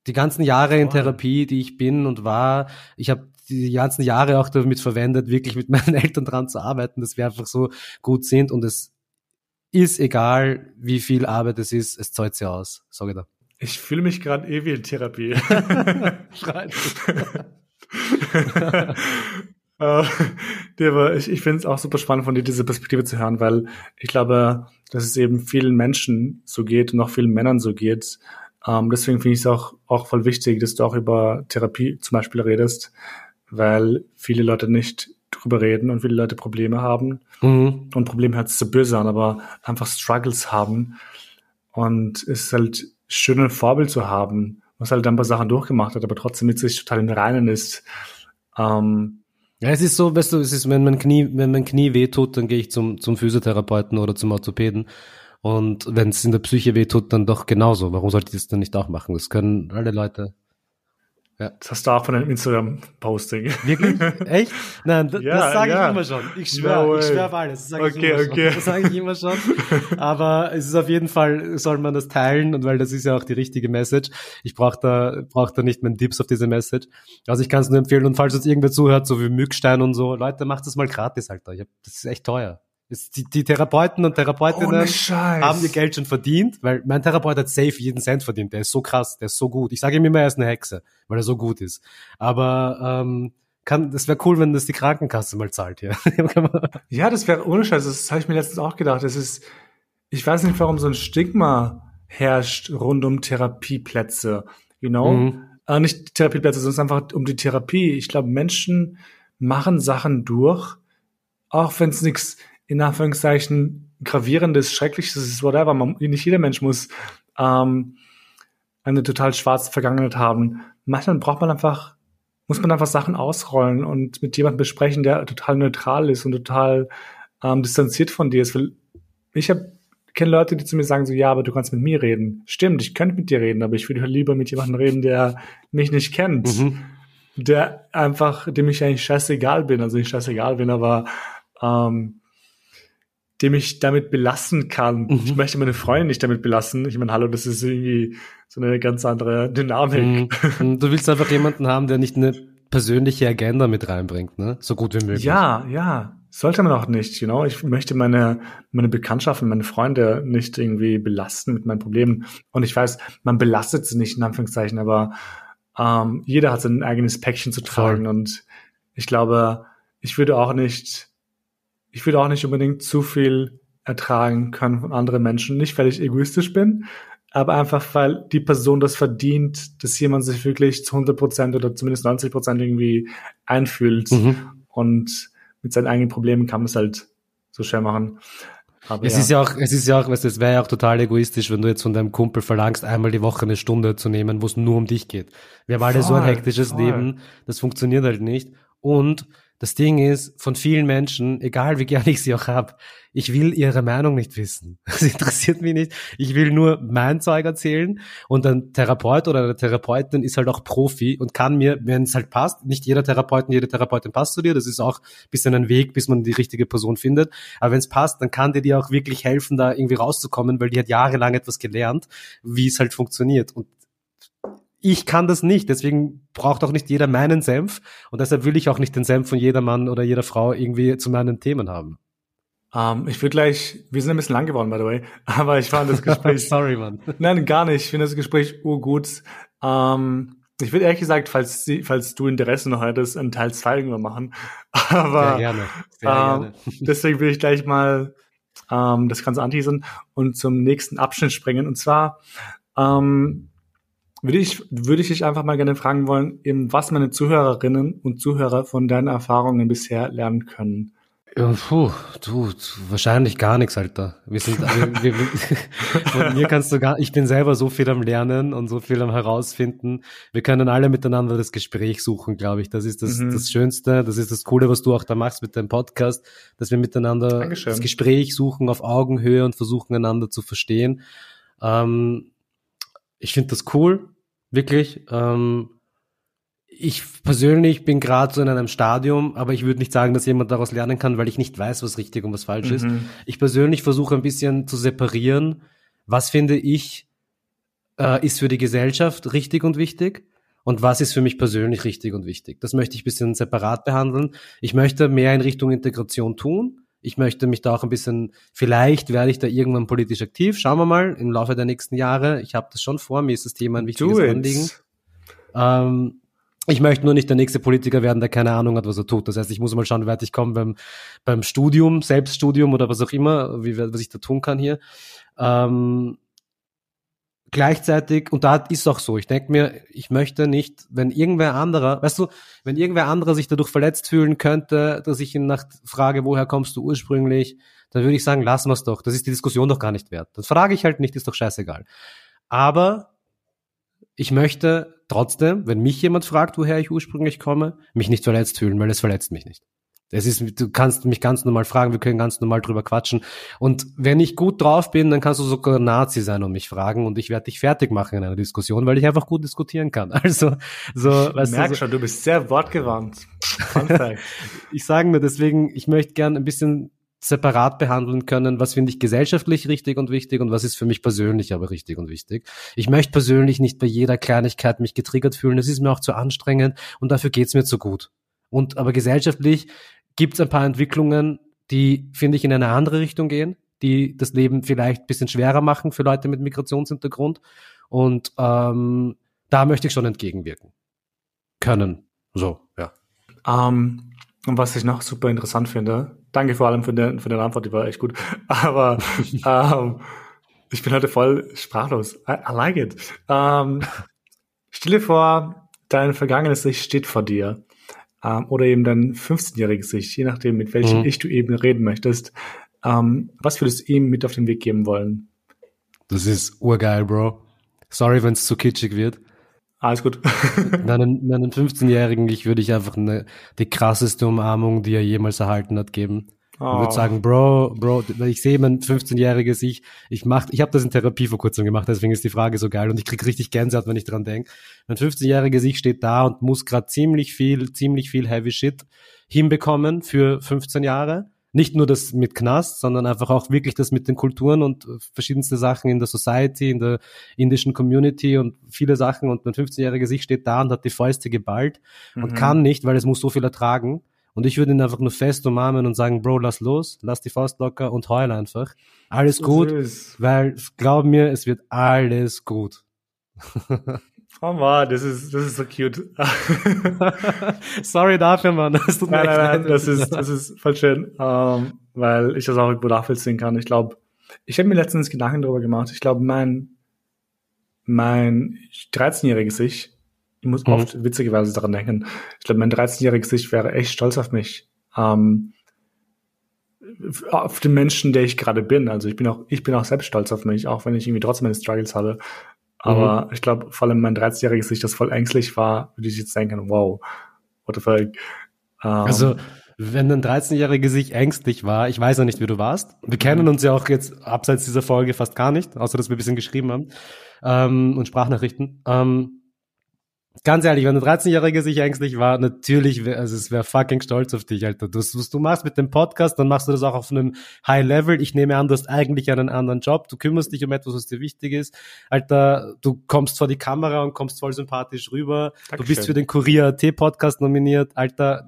Die ganzen Jahre in Therapie, die ich bin und war, ich habe die ganzen Jahre auch damit verwendet, wirklich mit [laughs] meinen Eltern dran zu arbeiten, dass wir einfach so gut sind und es ist egal, wie viel Arbeit es ist, es zahlt sie aus, sage ich da. Ich fühle mich gerade eh wie in Therapie. [laughs] [laughs] Uh, ich ich finde es auch super spannend von dir, diese Perspektive zu hören, weil ich glaube, dass es eben vielen Menschen so geht und auch vielen Männern so geht. Ähm, deswegen finde ich es auch, auch voll wichtig, dass du auch über Therapie zum Beispiel redest, weil viele Leute nicht drüber reden und viele Leute Probleme haben. Mhm. Und Probleme hört sich so böse an, aber einfach Struggles haben. Und es ist halt schön, ein Vorbild zu haben, was halt ein paar Sachen durchgemacht hat, aber trotzdem mit sich total im Reinen ist. Ähm, ja, es ist so, weißt du, es ist, wenn mein Knie, wenn mein Knie wehtut, dann gehe ich zum, zum Physiotherapeuten oder zum Orthopäden. Und wenn es in der Psyche wehtut, dann doch genauso. Warum sollte ich das dann nicht auch machen? Das können alle Leute. Ja. Das hast du auch von einem Instagram-Posting. Wirklich? [laughs] Echt? Nein, das, ja, sage ja. ich immer schon. Ich schwöre, no ich schwöre auf alles. Das sage okay, ich immer okay. schon. Das sage ich immer schon. Aber es ist auf jeden Fall, soll man das teilen und weil das ist ja auch die richtige Message. Ich brauche da, brauch da nicht meinen Tipps auf diese Message. Also ich kann es nur empfehlen und falls uns irgendwer zuhört, so wie Mückstein und so, Leute, macht das mal gratis, Alter. Ich hab, das ist echt teuer. Die, die Therapeuten und Therapeutinnen haben ihr Geld schon verdient, weil mein Therapeut hat safe jeden Cent verdient. Der ist so krass, der ist so gut. Ich sage ihm immer, er ist eine Hexe, weil er so gut ist. Aber ähm, kann, das wäre cool, wenn das die Krankenkasse mal zahlt, ja. [laughs] ja, das wäre ohne Scheiß. Das habe ich mir letztens auch gedacht. Das ist, ich weiß nicht, warum so ein Stigma herrscht rund um Therapieplätze. You know? Mhm. Äh, nicht Therapieplätze, sondern einfach um die Therapie. Ich glaube, Menschen machen Sachen durch, auch wenn es nichts in Anführungszeichen gravierendes, schreckliches whatever. Man, nicht jeder Mensch muss ähm, eine total schwarze Vergangenheit haben. Manchmal braucht man einfach, muss man einfach Sachen ausrollen und mit jemandem besprechen, der total neutral ist und total ähm, distanziert von dir ist. Weil ich habe kenne Leute, die zu mir sagen so, ja, aber du kannst mit mir reden. Stimmt, ich könnte mit dir reden, aber ich würde halt lieber mit jemandem reden, der mich nicht kennt. Mhm. Der einfach, dem ich eigentlich scheißegal bin, also nicht scheißegal bin, aber ähm, dem ich damit belassen kann. Mhm. Ich möchte meine Freunde nicht damit belassen. Ich meine, hallo, das ist irgendwie so eine ganz andere Dynamik. Mhm. [laughs] Du willst einfach jemanden haben, der nicht eine persönliche Agenda mit reinbringt, ne? So gut wie möglich. Ja, ja. Sollte man auch nicht, you know. Ich möchte meine, meine Bekanntschaften, meine Freunde nicht irgendwie belasten mit meinen Problemen. Und ich weiß, man belastet sie nicht in Anführungszeichen, aber ähm, jeder hat sein eigenes Päckchen zu tragen. Voll. Und ich glaube, ich würde auch nicht ich würde auch nicht unbedingt zu viel ertragen können von anderen Menschen. Nicht, weil ich egoistisch bin, aber einfach, weil die Person das verdient, dass jemand sich wirklich zu 100 Prozent oder zumindest 90 Prozent irgendwie einfühlt. Mhm. Und mit seinen eigenen Problemen kann man es halt so schwer machen. Aber es ja. ist ja auch, es ist ja auch, weißt du, es wäre ja auch total egoistisch, wenn du jetzt von deinem Kumpel verlangst, einmal die Woche eine Stunde zu nehmen, wo es nur um dich geht. Wir haben alle so ein hektisches voll. Leben, das funktioniert halt nicht. Und das Ding ist, von vielen Menschen, egal wie gerne ich sie auch habe, ich will ihre Meinung nicht wissen. [laughs] Das interessiert mich nicht. Ich will nur mein Zeug erzählen und ein Therapeut oder eine Therapeutin ist halt auch Profi und kann mir, wenn es halt passt, nicht jeder Therapeut, jede Therapeutin passt zu dir, das ist auch ein bisschen ein Weg, bis man die richtige Person findet, aber wenn es passt, dann kann die dir auch wirklich helfen, da irgendwie rauszukommen, weil die hat jahrelang etwas gelernt, wie es halt funktioniert und ich kann das nicht, deswegen braucht auch nicht jeder meinen Senf und deshalb will ich auch nicht den Senf von jeder Mann oder jeder Frau irgendwie zu meinen Themen haben. Um, ähm, ich würde gleich, wir sind ein bisschen lang geworden, by the way, [laughs] aber ich fand das Gespräch. [laughs] Sorry, Mann. Nein, gar nicht. Ich finde das Gespräch urgut. Um, ähm, ich würde ehrlich gesagt, falls, sie, falls du Interesse noch hättest, einen Teil 2 irgendwann machen. [laughs] Aber Sehr gerne. Sehr ähm, gerne. deswegen will ich gleich mal das Ganze anteasern und zum nächsten Abschnitt springen. Und zwar ähm, würde ich, würde ich dich einfach mal gerne fragen wollen, eben, was meine Zuhörerinnen und Zuhörer von deinen Erfahrungen bisher lernen können. Ja, puh, du, wahrscheinlich gar nichts, Alter. Wir sind, wir, wir, [laughs] von mir kannst du gar, ich bin selber so viel am Lernen und so viel am herausfinden. Wir können alle miteinander das Gespräch suchen, glaube ich. Das ist das, mhm. das Schönste, das ist das Coole, was du auch da machst mit deinem Podcast, dass wir miteinander Dankeschön. das Gespräch suchen auf Augenhöhe und versuchen einander zu verstehen. Ähm, ich finde das cool, wirklich. Ähm, ich persönlich bin gerade so in einem Stadium, aber ich würde nicht sagen, dass jemand daraus lernen kann, weil ich nicht weiß, was richtig und was falsch mhm. ist. Ich persönlich versuche ein bisschen zu separieren, was finde ich äh, ist für die Gesellschaft richtig und wichtig und was ist für mich persönlich richtig und wichtig. Das möchte ich ein bisschen separat behandeln. Ich möchte mehr in Richtung Integration tun. Ich möchte mich da auch ein bisschen, vielleicht werde ich da irgendwann politisch aktiv. Schauen wir mal im Laufe der nächsten Jahre. Ich habe das schon vor, mir ist das Thema ein wichtiges Anliegen. Ähm, ich möchte nur nicht der nächste Politiker werden, der keine Ahnung hat, was er tut. Das heißt, ich muss mal schauen, wie weit ich komme beim, beim Studium, Selbststudium oder was auch immer, wie, was ich da tun kann hier. Ähm, gleichzeitig, und da ist auch so, ich denke mir, ich möchte nicht, wenn irgendwer anderer, weißt du, wenn irgendwer anderer sich dadurch verletzt fühlen könnte, dass ich ihn nach frage, woher kommst du ursprünglich, dann würde ich sagen, lassen wir es doch. Das ist die Diskussion doch gar nicht wert. Das frage ich halt nicht, ist doch scheißegal. Aber ich möchte trotzdem, wenn mich jemand fragt, woher ich ursprünglich komme, mich nicht verletzt fühlen, weil es verletzt mich nicht. Es ist, du kannst mich ganz normal fragen, wir können ganz normal drüber quatschen. Und wenn ich gut drauf bin, dann kannst du sogar Nazi sein und mich fragen und ich werde dich fertig machen in einer Diskussion, weil ich einfach gut diskutieren kann. [laughs] Also, so, weißt ich merke so, schon, du bist sehr wortgewandt. [laughs] ich sage mir deswegen, ich möchte gern ein bisschen separat behandeln können, was finde ich gesellschaftlich richtig und wichtig und was ist für mich persönlich aber richtig und wichtig. Ich möchte persönlich nicht bei jeder Kleinigkeit mich getriggert fühlen, das ist mir auch zu anstrengend und dafür geht's mir zu gut. Und aber gesellschaftlich gibt's ein paar Entwicklungen, die, finde ich, in eine andere Richtung gehen, die das Leben vielleicht ein bisschen schwerer machen für Leute mit Migrationshintergrund. Und ähm, da möchte ich schon entgegenwirken können. So, ja. Um, und was ich noch super interessant finde, danke vor allem für, den, für deine Antwort, die war echt gut. [laughs] Aber [laughs] ähm, ich bin heute voll sprachlos. I, I like it. Ähm, stell dir vor, dein vergangenes Sicht steht vor dir. Ähm, oder eben dein 15-jähriges Sicht, je nachdem, mit welchem mhm. Ich du eben reden möchtest. Ähm, was würdest du ihm mit auf den Weg geben wollen? Das ist urgeil, Bro. Sorry, wenn es zu kitschig wird. Alles gut. [laughs] meinen, meinen 15-Jährigen, ich würde ich einfach eine, die krasseste Umarmung, die er jemals erhalten hat, geben. Oh. Ich würde sagen, Bro, Bro, ich sehe mein 15-jähriges Ich, ich mach, ich habe das in Therapie vor kurzem gemacht, deswegen ist die Frage so geil und ich krieg richtig Gänsehaut, wenn ich dran denke. Mein 15-jähriges Ich steht da und muss gerade ziemlich viel, ziemlich viel Heavy Shit hinbekommen für 15 Jahre nicht nur das mit Knast, sondern einfach auch wirklich das mit den Kulturen und äh, verschiedenste Sachen in der Society, in der indischen Community und viele Sachen. Und mein 15-jähriger Gesicht steht da und hat die Fäuste geballt mhm. und kann nicht, weil es muss so viel ertragen. Und ich würde ihn einfach nur fest umarmen und sagen, Bro, lass los, lass die Faust locker und heul einfach. Alles gut, weil glaub mir, es wird alles gut. [laughs] Oh man, das ist, das ist so cute. [laughs] Sorry dafür, Mann. Das tut mir nein, nein, nein, das ist, das ist voll schön, ähm, weil ich das auch irgendwo nachvollziehen kann. Ich glaube, ich habe mir letztens Gedanken darüber gemacht. Ich glaube, mein, mein 13-jähriges Ich, ich muss mhm. oft witzigerweise daran denken, ich glaube, mein 13-jähriges Ich wäre echt stolz auf mich. Ähm, auf den Menschen, der ich gerade bin. Also ich bin auch, ich bin auch selbst stolz auf mich, auch wenn ich irgendwie trotzdem meine Struggles habe. Aber mhm. ich glaube, vor allem mein 30-jähriges Sicht, das voll ängstlich war, würde ich jetzt denken, wow, what the fuck. Ähm, also, wenn ein 13-Jähriger sich ängstlich war, ich weiß ja nicht, wie du warst. Wir kennen mhm. uns ja auch jetzt abseits dieser Folge fast gar nicht, außer dass wir ein bisschen geschrieben haben ähm, und Sprachnachrichten. Ähm, ganz ehrlich, wenn ein 13-Jähriger sich ängstlich war, natürlich, also es wäre fucking stolz auf dich, Alter. Das, was du machst mit dem Podcast, dann machst du das auch auf einem High Level. Ich nehme an, du hast eigentlich einen anderen Job. Du kümmerst dich um etwas, was dir wichtig ist. Alter, du kommst vor die Kamera und kommst voll sympathisch rüber. Dankeschön. Du bist für den Kurier AT Podcast nominiert. Alter,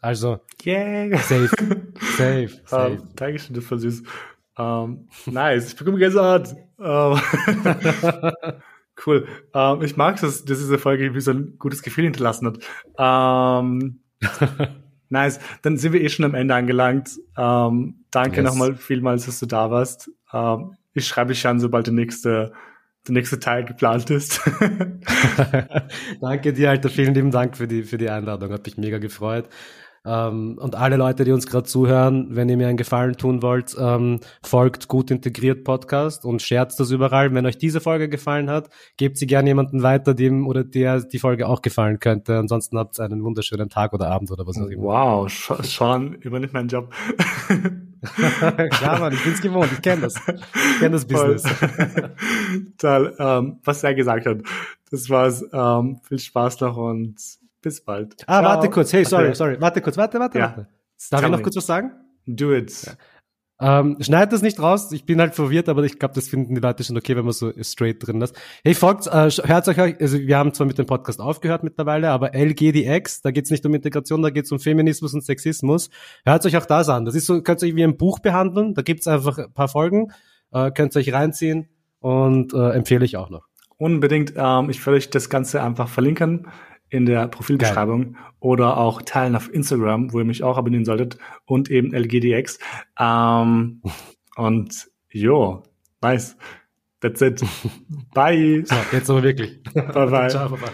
also, yeah. safe, [laughs] safe, safe. Um, Dankeschön, das war süß. Um, nice, ich bekomme Gänsehaut. Um, [laughs] Cool. Ähm, ich mag es, dass diese Folge wie so ein gutes Gefühl hinterlassen hat. Ähm, [laughs] nice. Dann sind wir eh schon am Ende angelangt. Ähm, danke yes. nochmal vielmals, dass du da warst. Ähm, ich schreibe dich an, sobald der nächste, der nächste Teil geplant ist. [laughs] [laughs] danke dir, Alter. Vielen lieben Dank für die, für die Einladung. Hat mich mega gefreut. Ähm, und alle Leute, die uns gerade zuhören, wenn ihr mir einen Gefallen tun wollt, ähm, folgt gut integriert Podcast und scherzt das überall. Wenn euch diese Folge gefallen hat, gebt sie gerne jemanden weiter, dem oder der die Folge auch gefallen könnte. Ansonsten habt ihr einen wunderschönen Tag oder Abend oder was auch immer. Wow, Sean übernimmt meinen Job. [laughs] Klar, Mann, ich bin's gewohnt, ich kenne das. Ich kenne das Business. [laughs] Toll, ähm, was er gesagt hat. Das war's. Ähm, viel Spaß noch und bis bald. Ah, Ciao. warte kurz. Hey, sorry, sorry. Warte kurz. Warte, warte, ja. warte. Darf Tell ich noch kurz was sagen? Do it. Ja. Ähm, schneid das nicht raus. Ich bin halt verwirrt, aber ich glaube, das finden die Leute schon okay, wenn man so straight drin ist. Hey, folgt, äh, hört euch, also wir haben zwar mit dem Podcast aufgehört mittlerweile, aber LGDX, da geht's nicht um Integration, da geht's um Feminismus und Sexismus. Hört euch auch das an. Das ist so, könnt ihr euch wie ein Buch behandeln. Da gibt's einfach ein paar Folgen, äh, könnt ihr euch reinziehen und äh, empfehle ich auch noch. Unbedingt. Ähm, ich werde euch das Ganze einfach verlinken in der Profilbeschreibung Geil. oder auch teilen auf Instagram, wo ihr mich auch abonnieren solltet und eben LGDX. Ähm, [laughs] und jo, nice. That's it. [laughs] Bye. So, jetzt aber wirklich. Bye bye. [laughs] Ciao, bye.